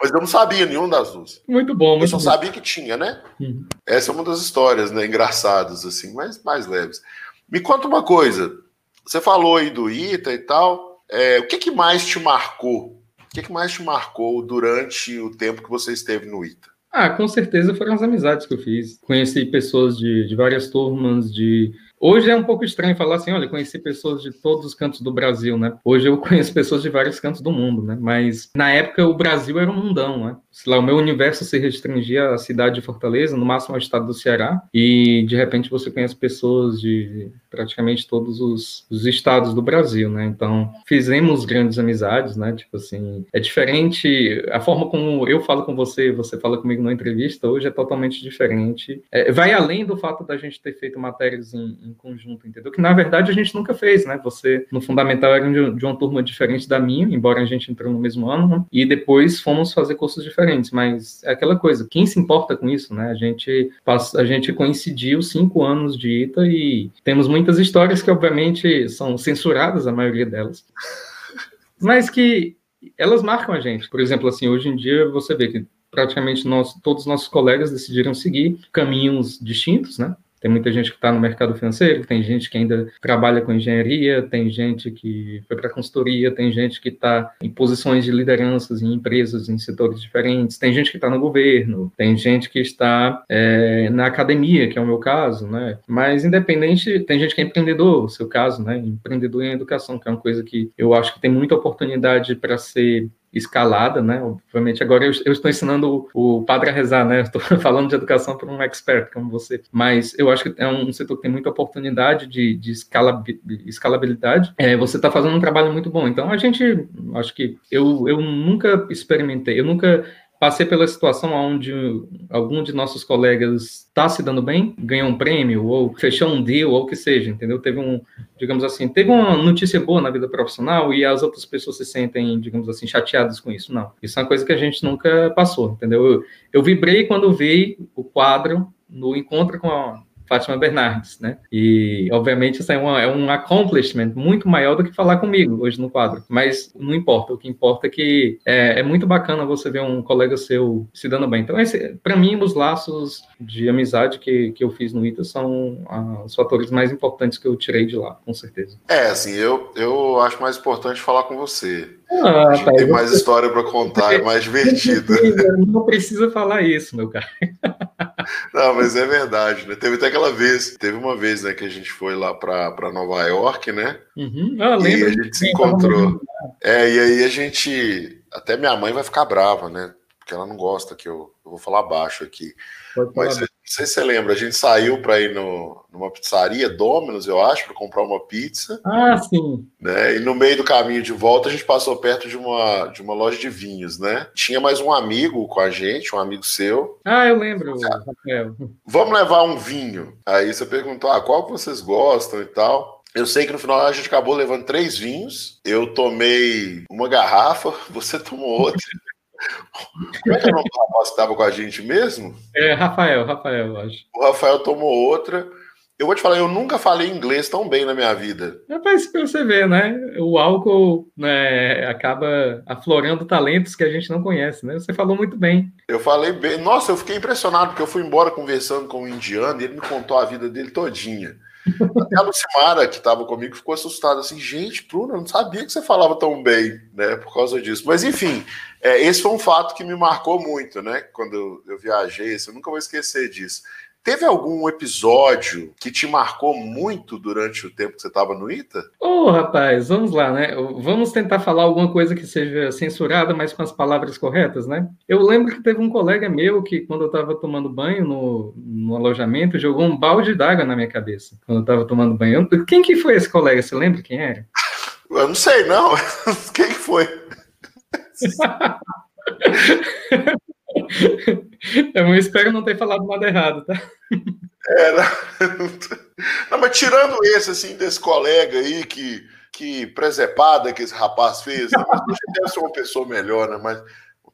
Mas eu não sabia nenhum das duas.
Muito bom, muito
Eu só bom. sabia que tinha, né? Uhum. Essa é uma das histórias, né? Engraçadas, assim, mas mais leves. Me conta uma coisa. Você falou aí do ITA e tal. É, o que, que mais te marcou? O que, que mais te marcou durante o tempo que você esteve no ITA?
Ah, com certeza foram as amizades que eu fiz. Conheci pessoas de, de várias turmas, de Hoje é um pouco estranho falar assim, olha, conheci pessoas de todos os cantos do Brasil, né? Hoje eu [LAUGHS] conheço pessoas de vários cantos do mundo, né? Mas na época o Brasil era um mundão, né? Sei lá, o meu universo se restringia à cidade de Fortaleza, no máximo ao estado do Ceará, e de repente você conhece pessoas de praticamente todos os, os estados do Brasil, né? Então, fizemos grandes amizades, né? Tipo assim, é diferente, a forma como eu falo com você, você fala comigo na entrevista, hoje é totalmente diferente. É, vai além do fato da gente ter feito matérias em, em, conjunto, entendeu? Que na verdade a gente nunca fez, né? Você, no fundamental, era de, uma turma diferente da minha, embora a gente entrou no mesmo ano, né? e depois fomos fazer cursos diferentes, mas é aquela coisa, quem se importa com isso, né? A gente, a gente coincidiu cinco anos de ITA e temos muitas histórias que, obviamente, são censuradas, a maioria delas, [LAUGHS] mas que elas marcam a gente. Por exemplo, assim, hoje em dia você vê que praticamente nós, todos os nossos colegas decidiram seguir caminhos distintos, né? Tem muita gente que está no mercado financeiro, tem gente que ainda trabalha com engenharia, tem gente que foi para consultoria, tem gente que está em posições de lideranças em empresas, em setores diferentes, tem gente que está no governo, tem gente que está é, na academia, que é o meu caso, né? Mas independente, tem gente que é empreendedor, o seu caso, né? Empreendedor em educação, que é uma coisa que eu acho que tem muita oportunidade para ser escalada, né? Obviamente, agora eu, eu estou ensinando o, o, padre a rezar, né? Estou [LAUGHS] falando de educação para um expert como você, mas eu acho que é um setor que tem muita oportunidade de, de escalabilidade. É, você está fazendo um trabalho muito bom. Então, a gente, acho que eu, eu nunca experimentei, eu nunca passei pela situação onde algum de nossos colegas está se dando bem, ganhou um prêmio, ou fechou um deal, ou o que seja, entendeu? Teve um, digamos assim, teve uma notícia boa na vida profissional e as outras pessoas se sentem, digamos assim, chateadas com isso. Não. Isso é uma coisa que a gente nunca passou, entendeu? Eu, eu vibrei quando vi o quadro no encontro com a, Fátima Bernardes, né? E, obviamente, isso é, uma, é um accomplishment muito maior do que falar comigo hoje no quadro. Mas não importa, o que importa é que é, é muito bacana você ver um colega seu se dando bem. Então, para mim, os laços de amizade que, que eu fiz no ITA são ah, os fatores mais importantes que eu tirei de lá, com certeza.
É, assim, eu, eu acho mais importante falar com você. Ah, tá, tem mais história para contar, é mais [LAUGHS] divertido.
Não precisa falar isso, meu cara.
Não, mas é verdade, né? Teve até aquela vez, teve uma vez, né, que a gente foi lá para Nova York, né?
Uhum. Ah.
E a gente se encontrou. É, e aí a gente. Até minha mãe vai ficar brava, né? Porque ela não gosta que eu, eu vou falar baixo aqui. Mas não sei se você lembra, a gente saiu para ir no, numa pizzaria, Domino's, eu acho, para comprar uma pizza.
Ah, sim.
Né? E no meio do caminho de volta, a gente passou perto de uma, de uma loja de vinhos, né? Tinha mais um amigo com a gente, um amigo seu.
Ah, eu lembro, ah, Rafael.
Vamos levar um vinho. Aí você perguntou, ah, qual que vocês gostam e tal. Eu sei que no final a gente acabou levando três vinhos. Eu tomei uma garrafa, [LAUGHS] você tomou outra. Como é que é o nome do rapaz que estava com a gente mesmo?
É, Rafael, Rafael, acho.
O Rafael tomou outra. Eu vou te falar, eu nunca falei inglês tão bem na minha vida.
É para isso que você vê, né? O álcool né, acaba aflorando talentos que a gente não conhece, né? Você falou muito bem.
Eu falei bem. Nossa, eu fiquei impressionado, porque eu fui embora conversando com um indiano e ele me contou a vida dele todinha. Até a Lucimara, que estava comigo, ficou assustada assim, gente, Bruno, eu não sabia que você falava tão bem, né, por causa disso. Mas enfim, é, esse foi um fato que me marcou muito, né, quando eu viajei, eu nunca vou esquecer disso. Teve algum episódio que te marcou muito durante o tempo que você estava no ITA?
Ô, oh, rapaz, vamos lá, né? Vamos tentar falar alguma coisa que seja censurada, mas com as palavras corretas, né? Eu lembro que teve um colega meu que, quando eu estava tomando banho no, no alojamento, jogou um balde d'água na minha cabeça. Quando eu estava tomando banho. Quem que foi esse colega? Você lembra quem era?
Eu não sei, não. [LAUGHS] quem foi? [LAUGHS]
Eu espero não ter falado nada errado, tá?
Era. [LAUGHS] Não, mas tirando esse, assim, desse colega aí que, que presepada que esse rapaz fez, né? mas deve ser uma pessoa melhor, né? Mas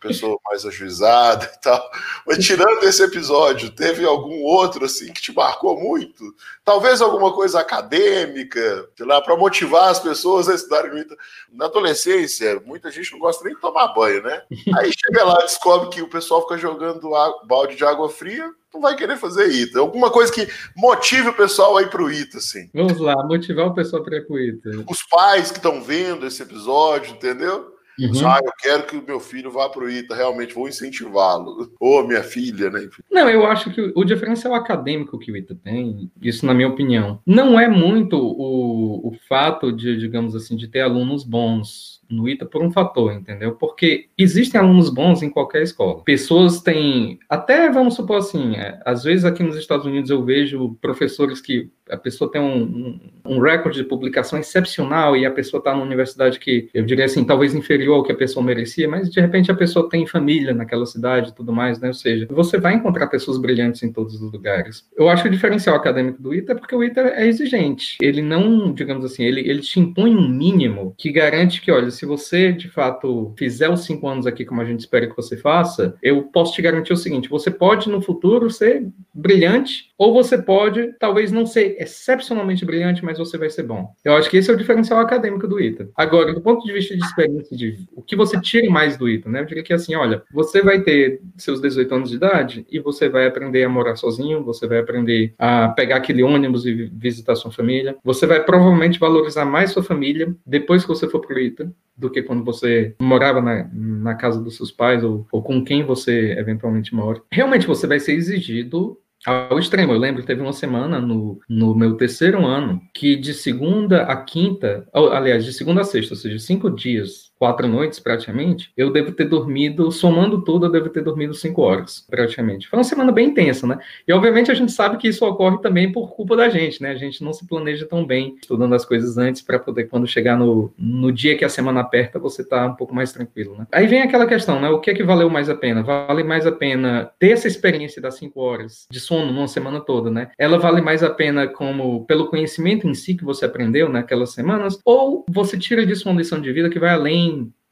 pessoa mais ajuizada e tal. Mas tirando esse episódio, teve algum outro assim que te marcou muito? Talvez alguma coisa acadêmica, sei lá, para motivar as pessoas a estudarem muito. Na adolescência, muita gente não gosta nem de tomar banho, né? [LAUGHS] Aí chega lá, descobre que o pessoal fica jogando balde de água fria, não vai querer fazer ITA. Alguma coisa que motive o pessoal a ir pro ITA, assim.
Vamos lá, motivar o pessoal para ir pro ITA.
Os pais que estão vendo esse episódio, entendeu? Uhum. Ah, eu quero que o meu filho vá para o ITA, realmente vou incentivá-lo. Ou minha filha, né? Enfim.
Não, eu acho que o diferencial acadêmico que o ITA tem, isso na minha opinião, não é muito o, o fato de, digamos assim, de ter alunos bons no ITA por um fator, entendeu? Porque existem alunos bons em qualquer escola. Pessoas têm, até vamos supor assim, é, às vezes aqui nos Estados Unidos eu vejo professores que a pessoa tem um, um, recorde de publicação excepcional e a pessoa está numa universidade que eu diria assim, talvez inferior ao que a pessoa merecia, mas de repente a pessoa tem família naquela cidade e tudo mais, né? Ou seja, você vai encontrar pessoas brilhantes em todos os lugares. Eu acho que o diferencial acadêmico do ITA é porque o ITA é exigente. Ele não, digamos assim, ele, ele te impõe um mínimo que garante que, olha, se você de fato fizer os cinco anos aqui como a gente espera que você faça, eu posso te garantir o seguinte: você pode no futuro ser brilhante, ou você pode talvez não ser excepcionalmente brilhante, mas você vai ser bom. Eu acho que esse é o diferencial acadêmico do ITA. Agora, do ponto de vista de experiência, de o que você tira mais do ITA, né? Eu diria que assim, olha, você vai ter seus 18 anos de idade e você vai aprender a morar sozinho, você vai aprender a pegar aquele ônibus e visitar sua família, você vai provavelmente valorizar mais sua família depois que você for pro ITA do que quando você morava na, na casa dos seus pais ou, ou com quem você eventualmente mora. Realmente você vai ser exigido ao extremo. Eu lembro que teve uma semana no, no meu terceiro ano que de segunda a quinta, aliás, de segunda a sexta, ou seja, cinco dias quatro noites praticamente, eu devo ter dormido, somando tudo, eu devo ter dormido cinco horas praticamente. Foi uma semana bem intensa, né? E obviamente a gente sabe que isso ocorre também por culpa da gente, né? A gente não se planeja tão bem estudando as coisas antes para poder, quando chegar no, no dia que a semana aperta, você tá um pouco mais tranquilo, né? Aí vem aquela questão, né? O que é que valeu mais a pena? Vale mais a pena ter essa experiência das cinco horas de sono numa semana toda, né? Ela vale mais a pena como pelo conhecimento em si que você aprendeu naquelas semanas, ou você tira disso uma lição de vida que vai além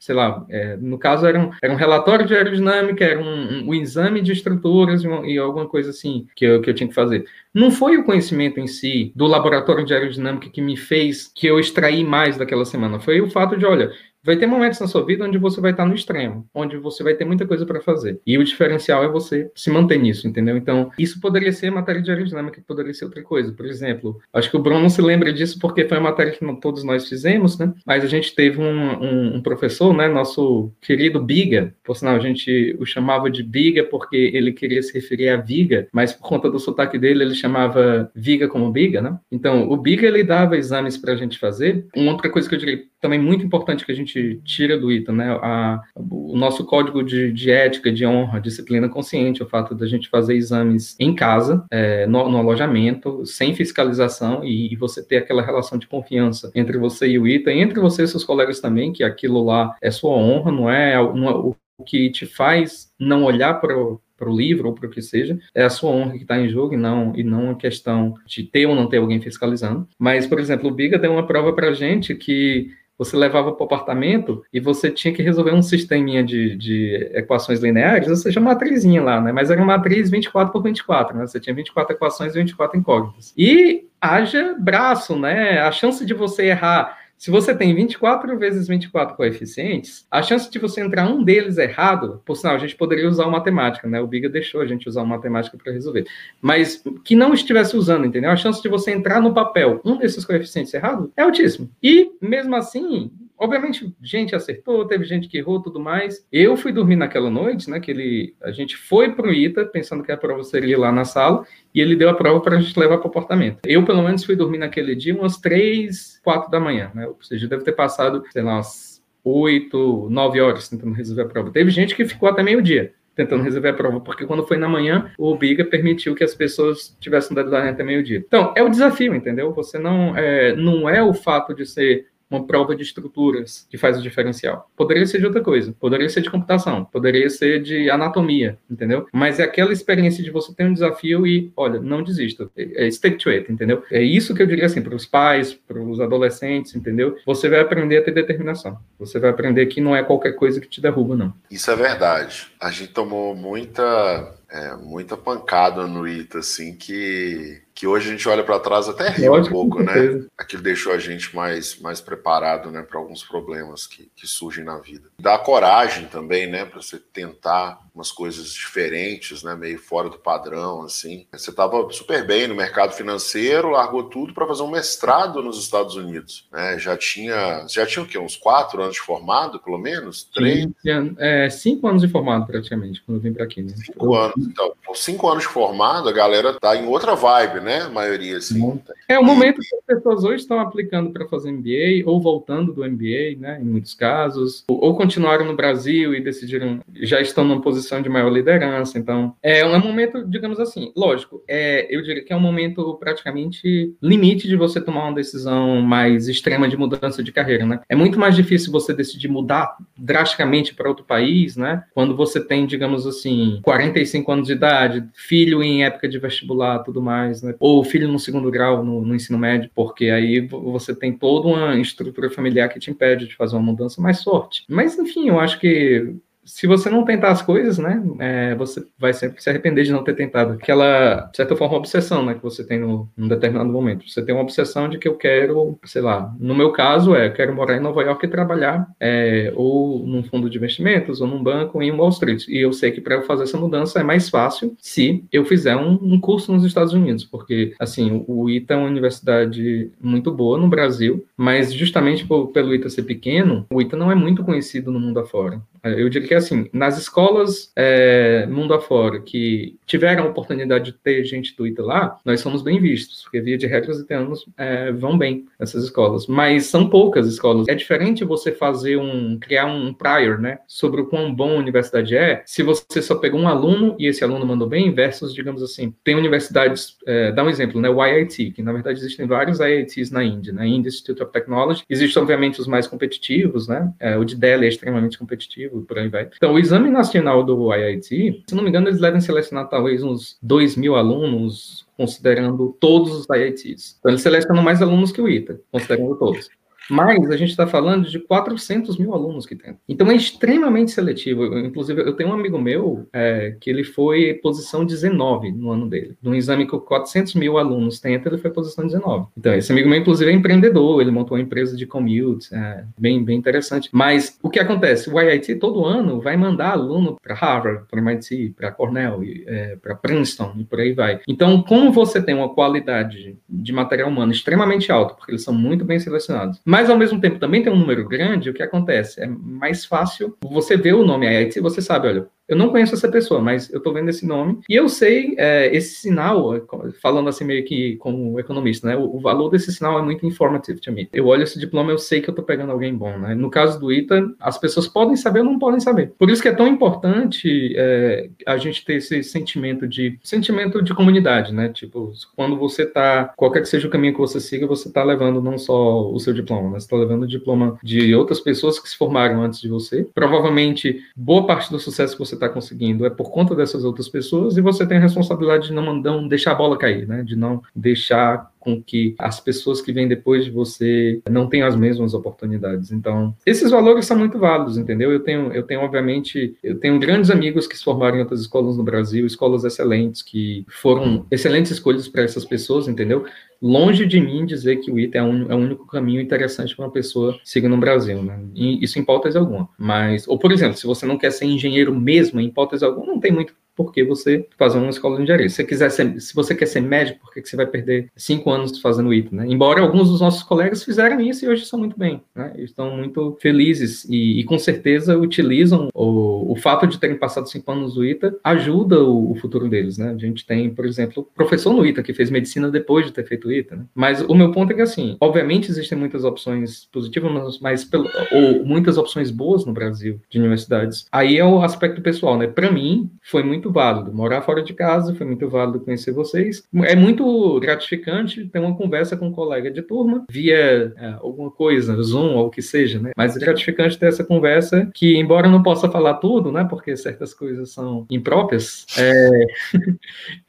sei lá, é, no caso era um, era um relatório de aerodinâmica, era um, um exame de estruturas e, e, alguma coisa assim que eu, que eu tinha que fazer. Não foi o conhecimento em si do laboratório de aerodinâmica que me fez que eu extraí mais daquela semana, foi o fato de, olha, Vai ter momentos na sua vida onde você vai estar no extremo, onde você vai ter muita coisa para fazer. E o diferencial é você se manter nisso, entendeu? Então, isso poderia ser matéria de aerodinâmica, poderia ser outra coisa. Por exemplo, acho que o Bruno se lembra disso porque foi uma matéria que todos nós fizemos, né? Mas a gente teve um, um, um professor, né? Nosso querido Biga, por sinal, a gente o chamava de Biga porque ele queria se referir a Viga, mas por conta do sotaque dele, ele chamava Viga como Biga, né? Então, o Biga, ele dava exames para a gente fazer. Uma outra coisa que eu diria também muito importante que a gente gente tira do ITA, né? A, o nosso código de, de, ética, de honra, disciplina consciente, o fato da gente fazer exames em casa, é, no, no, alojamento, sem fiscalização e, e, você ter aquela relação de confiança entre você e o ITA, entre você e seus colegas também, que aquilo lá é sua honra, não é, não é o que te faz não olhar para o para o livro ou para o que seja, é a sua honra que está em jogo e não, e não a questão de ter ou não ter alguém fiscalizando. Mas, por exemplo, o Biga deu uma prova para a gente que você levava para o apartamento e você tinha que resolver um sisteminha de, de equações lineares, ou seja, uma matrizinha lá, né? Mas era uma matriz 24 por 24, né? Você tinha 24 equações e 24 incógnitas. E haja braço, né? A chance de você errar se você tem 24 vezes 24 coeficientes, a chance de você entrar um deles errado, por sinal, a gente poderia usar o matemática, né? O Biga deixou a gente usar o matemática para resolver. Mas que não estivesse usando, entendeu? A chance de você entrar no papel um desses coeficientes errado é altíssimo. E, mesmo assim, Obviamente, gente acertou, teve gente que errou, tudo mais. Eu fui dormir naquela noite, né? Que ele, a gente foi pro ITA, pensando que a prova seria lá na sala, e ele deu a prova para a gente levar para o apartamento. Eu, pelo menos, fui dormir naquele dia umas três, quatro da manhã, né? Ou seja, deve ter passado, sei lá, umas oito, nove horas tentando resolver a prova. Teve gente que ficou até meio-dia tentando resolver a prova, porque quando foi na manhã, o Biga permitiu que as pessoas tivessem deadline até meio-dia. Então, é o desafio, entendeu? Você não é, não é o fato de ser uma prova de estruturas que faz o diferencial. Poderia ser de outra coisa, poderia ser de computação, poderia ser de anatomia, entendeu? Mas é aquela experiência de você ter um desafio e, olha, não desista, é, é stick to it, entendeu? É isso que eu diria assim para os pais, para os adolescentes, entendeu? Você vai aprender a ter determinação. Você vai aprender que não é qualquer coisa que te derruba, não.
Isso é verdade. A gente tomou muita é, muita pancada no ITA, assim, que que hoje a gente olha para trás até ri um pouco, né? Aquilo deixou a gente mais, mais preparado, né, para alguns problemas que, que surgem na vida. Dá coragem também, né, para você tentar umas coisas diferentes, né, meio fora do padrão, assim. Você estava super bem no mercado financeiro, largou tudo para fazer um mestrado nos Estados Unidos, né? Já tinha, já tinha o quê? Uns quatro anos de formado, pelo menos? Três?
Tinha, é, cinco anos de formado, praticamente, quando eu vim para aqui, né?
Cinco anos. Então, cinco anos de formado, a galera tá em outra vibe, né? A maioria, assim.
É o momento que as pessoas hoje estão aplicando para fazer MBA ou voltando do MBA, né? Em muitos casos, ou, ou continuaram no Brasil e decidiram, já estão numa posição posição de maior liderança. Então, é um momento, digamos assim, lógico, é, eu diria que é um momento praticamente limite de você tomar uma decisão mais extrema de mudança de carreira, né? É muito mais difícil você decidir mudar drasticamente para outro país, né? Quando você tem, digamos assim, 45 anos de idade, filho em época de vestibular, tudo mais, né? Ou filho no segundo grau no, no ensino médio, porque aí você tem toda uma estrutura familiar que te impede de fazer uma mudança mais sorte. Mas, enfim, eu acho que se você não tentar as coisas, né, é, você vai sempre se arrepender de não ter tentado. Aquela, de certa forma, obsessão, né, que você tem no, num determinado momento. Você tem uma obsessão de que eu quero, sei lá, no meu caso é, eu quero morar em Nova York e trabalhar é, ou num fundo de investimentos ou num banco em Wall Street. E eu sei que para eu fazer essa mudança é mais fácil se eu fizer um, um curso nos Estados Unidos, porque, assim, o ITA é uma universidade muito boa no Brasil, mas justamente por, pelo ITA ser pequeno, o ITA não é muito conhecido no mundo afora. Eu diria que, assim, nas escolas é, mundo afora que tiveram a oportunidade de ter gente do ITA lá, nós somos bem vistos, porque via de regra os italianos é, vão bem nessas escolas. Mas são poucas escolas. É diferente você fazer um, criar um prior, né, sobre o quão bom a universidade é, se você só pegou um aluno e esse aluno mandou bem, versus, digamos assim, tem universidades, é, dá um exemplo, né, o IIT, que na verdade existem vários IITs na Índia, na India Institute of Technology, existem obviamente os mais competitivos, né, é, o de Delhi é extremamente competitivo, por aí vai. Então, o exame nacional do IIT, se não me engano, eles devem selecionar talvez uns 2 mil alunos, considerando todos os IITs. Então, eles selecionam mais alunos que o ITA, considerando todos. Mas a gente está falando de 400 mil alunos que tem. Então é extremamente seletivo. Eu, inclusive, eu tenho um amigo meu é, que ele foi posição 19 no ano dele. Num exame que 400 mil alunos tentam, ele foi posição 19. Então, esse amigo meu, inclusive, é empreendedor. Ele montou uma empresa de commute. É, bem, bem interessante. Mas o que acontece? O IIT, todo ano, vai mandar aluno para Harvard, para MIT, para Cornell, é, para Princeton e por aí vai. Então, como você tem uma qualidade de material humano extremamente alta, porque eles são muito bem selecionados, mas ao mesmo tempo também tem um número grande, o que acontece? É mais fácil você ver o nome IIT, você sabe, olha, eu não conheço essa pessoa, mas eu estou vendo esse nome e eu sei é, esse sinal, falando assim meio que como economista, né? O, o, valor desse sinal é muito informativo para mim. Eu olho esse diploma, eu sei que eu estou pegando alguém bom, né? No caso do ITA, as pessoas podem saber ou não podem saber. Por isso que é tão importante é, a gente ter esse sentimento de sentimento de comunidade, né? Tipo, quando você está qualquer que seja o caminho que você siga, você está levando não só o seu diploma, mas está levando o diploma de outras pessoas que se formaram antes de você. Provavelmente boa parte do sucesso que você está conseguindo é por conta dessas outras pessoas e você tem a responsabilidade de não, não deixar a bola cair, né? De não deixar com que as pessoas que vêm depois de você não tenham as mesmas oportunidades. Então, esses valores são muito válidos, entendeu? Eu tenho, eu tenho obviamente, eu tenho grandes amigos que se formaram em outras escolas no Brasil, escolas excelentes que foram excelentes escolhas para essas pessoas, entendeu? longe de mim dizer que o ITA é, um, é o único caminho interessante para uma pessoa seguir no Brasil, né? E isso em hipótese alguma. Mas, ou por exemplo, se você não quer ser engenheiro mesmo, em hipótese alguma, não tem muito porque você fazer uma escola de engenharia. Se você, quiser ser, se você quer ser médico, por que você vai perder cinco anos fazendo ITA, né? Embora alguns dos nossos colegas fizeram isso e hoje estão muito bem, né? Estão muito felizes e, e com certeza utilizam o, o, fato de terem passado cinco anos no ITA ajuda o, o, futuro deles, né? A gente tem, por exemplo, professor no ITA que fez medicina depois de ter feito ITA, né? Mas o meu ponto é que, assim, obviamente existem muitas opções positivas, mas pelo, ou muitas opções boas no Brasil de universidades. Aí é o aspecto pessoal, né? Para mim, foi muito muito válido. Morar fora de casa foi muito válido conhecer vocês. É muito gratificante ter uma conversa com um colega de turma via é, alguma coisa, Zoom ou o que seja, né? Mas é gratificante ter essa conversa que, embora eu não possa falar tudo, né? Porque certas coisas são impróprias, é,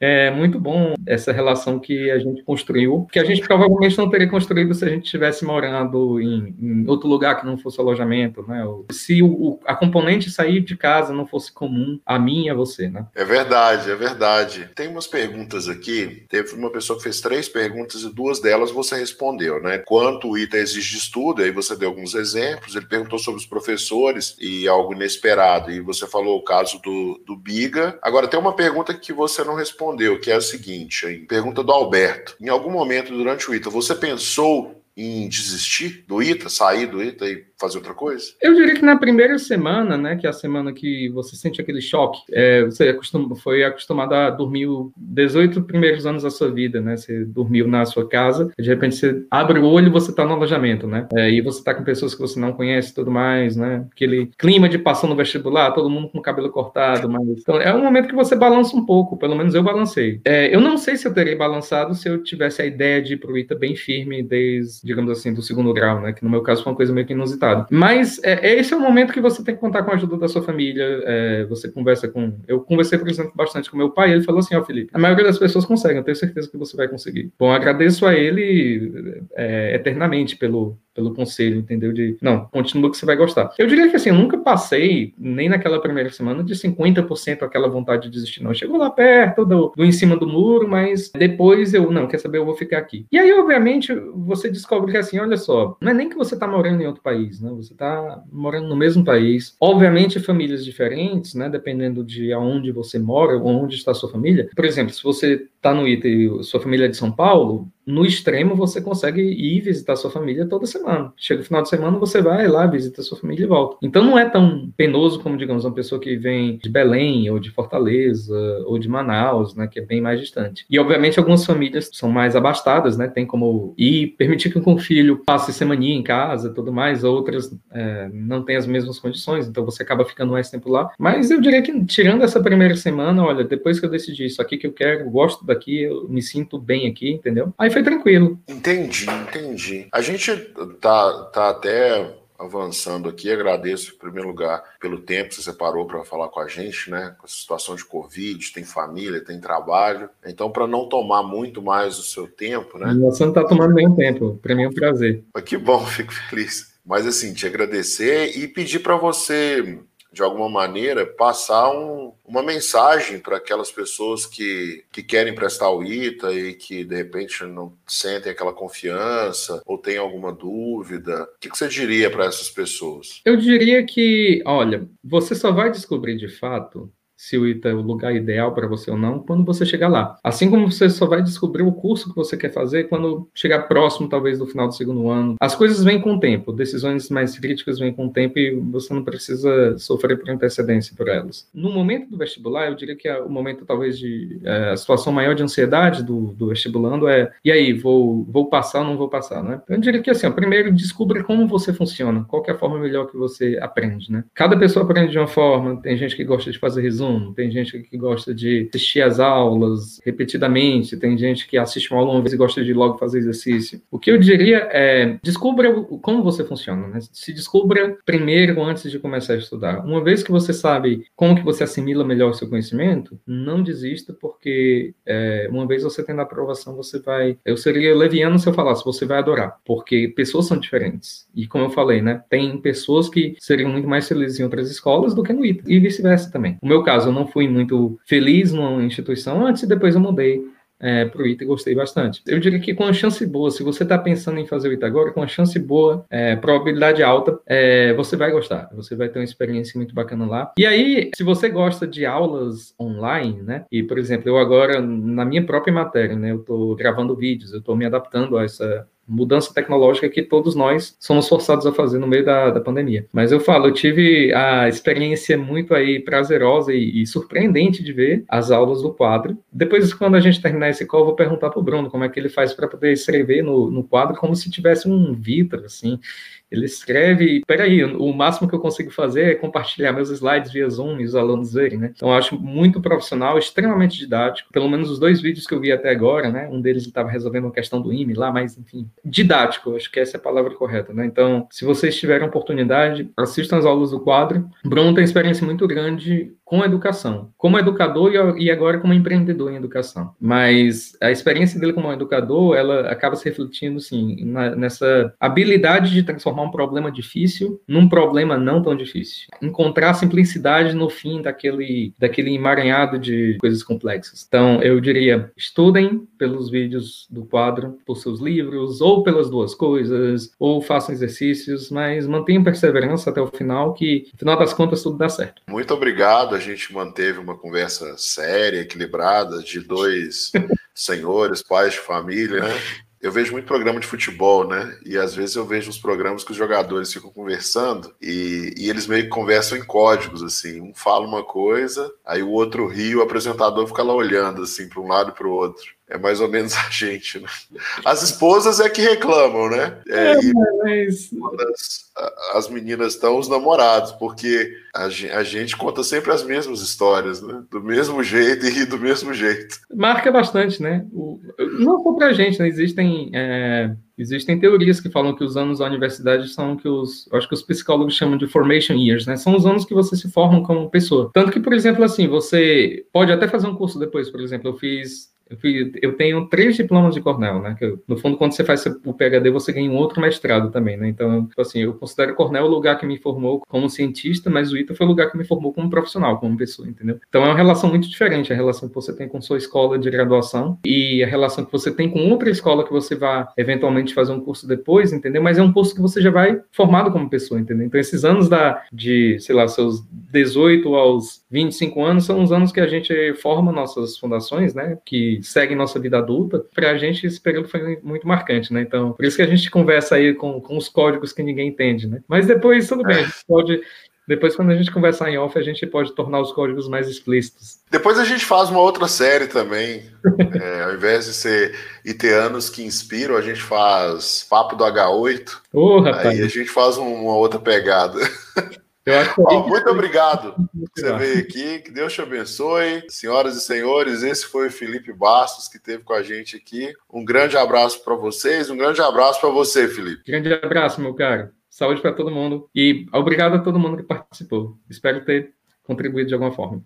[LAUGHS] é muito bom essa relação que a gente construiu, que a gente provavelmente não teria construído se a gente estivesse morando em, em, outro lugar que não fosse alojamento, né? Se o, a componente sair de casa não fosse comum a mim e a você, né?
É verdade, é verdade. Tem umas perguntas aqui. Teve uma pessoa que fez três perguntas e duas delas você respondeu, né? Quanto o ITA exige de estudo, aí você deu alguns exemplos. Ele perguntou sobre os professores e algo inesperado. E você falou o caso do, do Biga. Agora, tem uma pergunta que você não respondeu, que é a seguinte: hein? pergunta do Alberto. Em algum momento durante o ITA, você pensou em desistir do ITA, sair do ITA e fazer outra coisa?
Eu diria que na primeira semana, né, que é a semana que você sente aquele choque, é, você foi acostumado a dormir 18 primeiros anos da sua vida, né? Você dormiu na sua casa, de repente você abre o olho e você está no alojamento, né? É, e você está com pessoas que você não conhece e tudo mais, né? Aquele clima de passando no vestibular, todo mundo com o cabelo cortado, mas então é um momento que você balança um pouco, pelo menos eu balancei. É, eu não sei se eu teria balançado se eu tivesse a ideia de ir pro ITA bem firme desde, digamos assim, do segundo grau, né? Que no meu caso foi uma coisa meio que inusitada. Mas é, esse é o momento que você tem que contar com a ajuda da sua família. É, você conversa com. Eu conversei, por exemplo, bastante com meu pai. Ele falou assim: Ó, oh, Felipe, a maioria das pessoas consegue, eu tenho certeza que você vai conseguir. Bom, agradeço a ele é, eternamente pelo, pelo conselho, entendeu? De, não, continua que você vai gostar. Eu diria que assim, eu nunca passei, nem naquela primeira semana, de 50% aquela vontade de desistir, não. Chegou lá perto do, do em cima do muro, mas depois eu, não, quer saber, eu vou ficar aqui. E aí, obviamente, você descobre que assim, olha só, não é nem que você está morando em outro país, né? Você está morando no mesmo país. Obviamente, famílias diferentes, né? Dependendo de aonde você mora, ou onde está a sua família. Por exemplo, se você está no ITA e sua família é de São Paulo, no extremo você consegue ir visitar sua família toda semana. Chega o final de semana, você vai lá, visita sua família e volta. Então não é tão penoso como, digamos, uma pessoa que vem de Belém, ou de Fortaleza, ou de Manaus, né, que é bem mais distante. E, obviamente, algumas famílias são mais abastadas, né, tem como ir, permitir que um filho passe semaninha em casa tudo mais, outras é, não têm as mesmas condições, então você acaba ficando mais tempo lá. Mas eu diria que, tirando essa primeira semana, olha, depois que eu decidi isso aqui que eu quero, eu gosto daqui, eu me sinto bem aqui, entendeu? Aí foi tranquilo.
Entendi, entendi. A gente tá, tá até avançando aqui, agradeço em primeiro lugar pelo tempo que você separou para falar com a gente, né? Com a situação de Covid, tem família, tem trabalho. Então, para não tomar muito mais o seu tempo, né?
Você não está tomando nenhum tempo, para mim é um prazer.
Que bom, [LAUGHS] fico feliz. Mas assim, te agradecer e pedir para você de alguma maneira, passar um, uma mensagem para aquelas pessoas que, que querem prestar o ITA e que, de repente, não sentem aquela confiança ou têm alguma dúvida. O que, que você diria para essas pessoas?
Eu diria que, olha, você só vai descobrir de fato se o ITA é o lugar ideal para você ou não quando você chegar lá. Assim como você só vai descobrir o curso que você quer fazer quando chegar próximo, talvez, do final do segundo ano. As coisas vêm com o tempo, decisões mais críticas vêm com o tempo e você não precisa sofrer por antecedência por elas. No momento do vestibular, eu diria que é o momento, talvez, de é, a situação maior de ansiedade do, do vestibulando é: e aí, vou, vou passar ou não vou passar, né? Então, eu diria que, assim, ó, primeiro, descubra como você funciona, qual é a forma melhor que você aprende, né? Cada pessoa aprende de uma forma, tem gente que gosta de fazer resumo, tem gente que gosta de assistir as aulas repetidamente, tem gente que assiste uma aula uma vez e gosta de logo fazer exercício. O que eu diria é, descubra como você funciona, né? Se descubra primeiro antes de começar a estudar. Uma vez que você sabe como que você assimila melhor o seu conhecimento, não desista, porque é, uma vez você tendo a aprovação, você vai... Eu seria leviano se eu falasse, você vai adorar, porque pessoas são diferentes. E como eu falei, né? Tem pessoas que seriam muito mais felizes em outras escolas do que no ITA, e vice-versa também. No meu caso, eu não fui muito feliz numa instituição antes e depois eu mudei é, para o ITA e gostei bastante. Eu diria que com a chance boa, se você está pensando em fazer o ITA agora, com a chance boa, é, probabilidade alta, é, você vai gostar. Você vai ter uma experiência muito bacana lá. E aí, se você gosta de aulas online, né? E, por exemplo, eu agora, na minha própria matéria, né? Eu estou gravando vídeos, eu estou me adaptando a essa mudança tecnológica que todos nós somos forçados a fazer no meio da, da pandemia. Mas eu falo, eu tive a experiência muito aí prazerosa e, e, surpreendente de ver as aulas do quadro. Depois, quando a gente terminar esse call, eu vou perguntar para o Bruno como é que ele faz para poder escrever no, no quadro como se tivesse um vidro, assim. Ele escreve, peraí, o máximo que eu consigo fazer é compartilhar meus slides via Zoom e os alunos verem, né? Então, eu acho muito profissional, extremamente didático. Pelo menos os dois vídeos que eu vi até agora, né? Um deles estava resolvendo uma questão do IME lá, mas, enfim, didático, acho que essa é a palavra correta, né? Então, se vocês tiverem oportunidade, assistam as aulas do quadro. Bruno tem experiência muito grande com educação, como educador e agora como empreendedor em educação. Mas a experiência dele como educador, ela acaba se refletindo, sim, nessa habilidade de transformar um problema difícil num problema não tão difícil. Encontrar simplicidade no fim daquele, daquele emaranhado de coisas complexas. Então, eu diria, estudem pelos vídeos do quadro, por seus livros, ou pelas duas coisas, ou façam exercícios, mas mantenham perseverança até o final, que, no final das contas, tudo dá certo.
Muito obrigado a gente manteve uma conversa séria, equilibrada, de dois [LAUGHS] senhores, pais de família, né? Eu vejo muito programa de futebol, né? E às vezes eu vejo uns programas que os jogadores ficam conversando e, e eles meio que conversam em códigos, assim. Um fala uma coisa, aí o outro ri, o apresentador fica lá olhando, assim, para um lado e para o outro. É mais ou menos [LAUGHS] a gente, né? As esposas é que reclamam, né? É, é mas... as, as, meninas estão os namorados, porque a gente, a gente, conta sempre as mesmas histórias, né? Do mesmo jeito e do mesmo jeito.
Marca bastante, né? O, não só pra gente, né? Existem. É... Existem teorias que falam que os anos da universidade são que os, acho que os psicólogos chamam de formation years, né? São os anos que você se forma como pessoa. Tanto que, por exemplo, assim, você pode até fazer um curso depois, por exemplo, eu fiz eu, tenho três diplomas de Cornell, né? Eu, no fundo, quando você faz o PhD, você ganha um outro mestrado também, né? Então, tipo assim, eu considero Cornell o lugar que me formou como cientista, mas o ITA foi o lugar que me formou como profissional, como pessoa, entendeu? Então, é uma relação muito diferente a relação que você tem com sua escola de graduação e a relação que você tem com outra escola que você vai eventualmente fazer um curso depois, entendeu? Mas é um curso que você já vai formado como pessoa, entendeu? Então, esses anos da, de, sei lá, seus 18 aos 25 anos são os anos que a gente forma nossas fundações, né? Que segue nossa vida adulta, para a gente esse período foi muito marcante, né? Então, por isso que a gente conversa aí com, com os códigos que ninguém entende, né? Mas depois, tudo bem, a gente pode depois, quando a gente conversar em off, a gente pode tornar os códigos mais explícitos.
Depois a gente faz uma outra série também. [LAUGHS] é, ao invés de ser iteanos que inspiram, a gente faz Papo do H8.
Oh,
aí a gente faz uma outra pegada. [LAUGHS] Bom, muito obrigado por você veio aqui. Que Deus te abençoe. Senhoras e senhores, esse foi o Felipe Bastos que esteve com a gente aqui. Um grande abraço para vocês, um grande abraço para você, Felipe.
Grande abraço, meu caro. Saúde para todo mundo e obrigado a todo mundo que participou. Espero ter contribuído de alguma forma.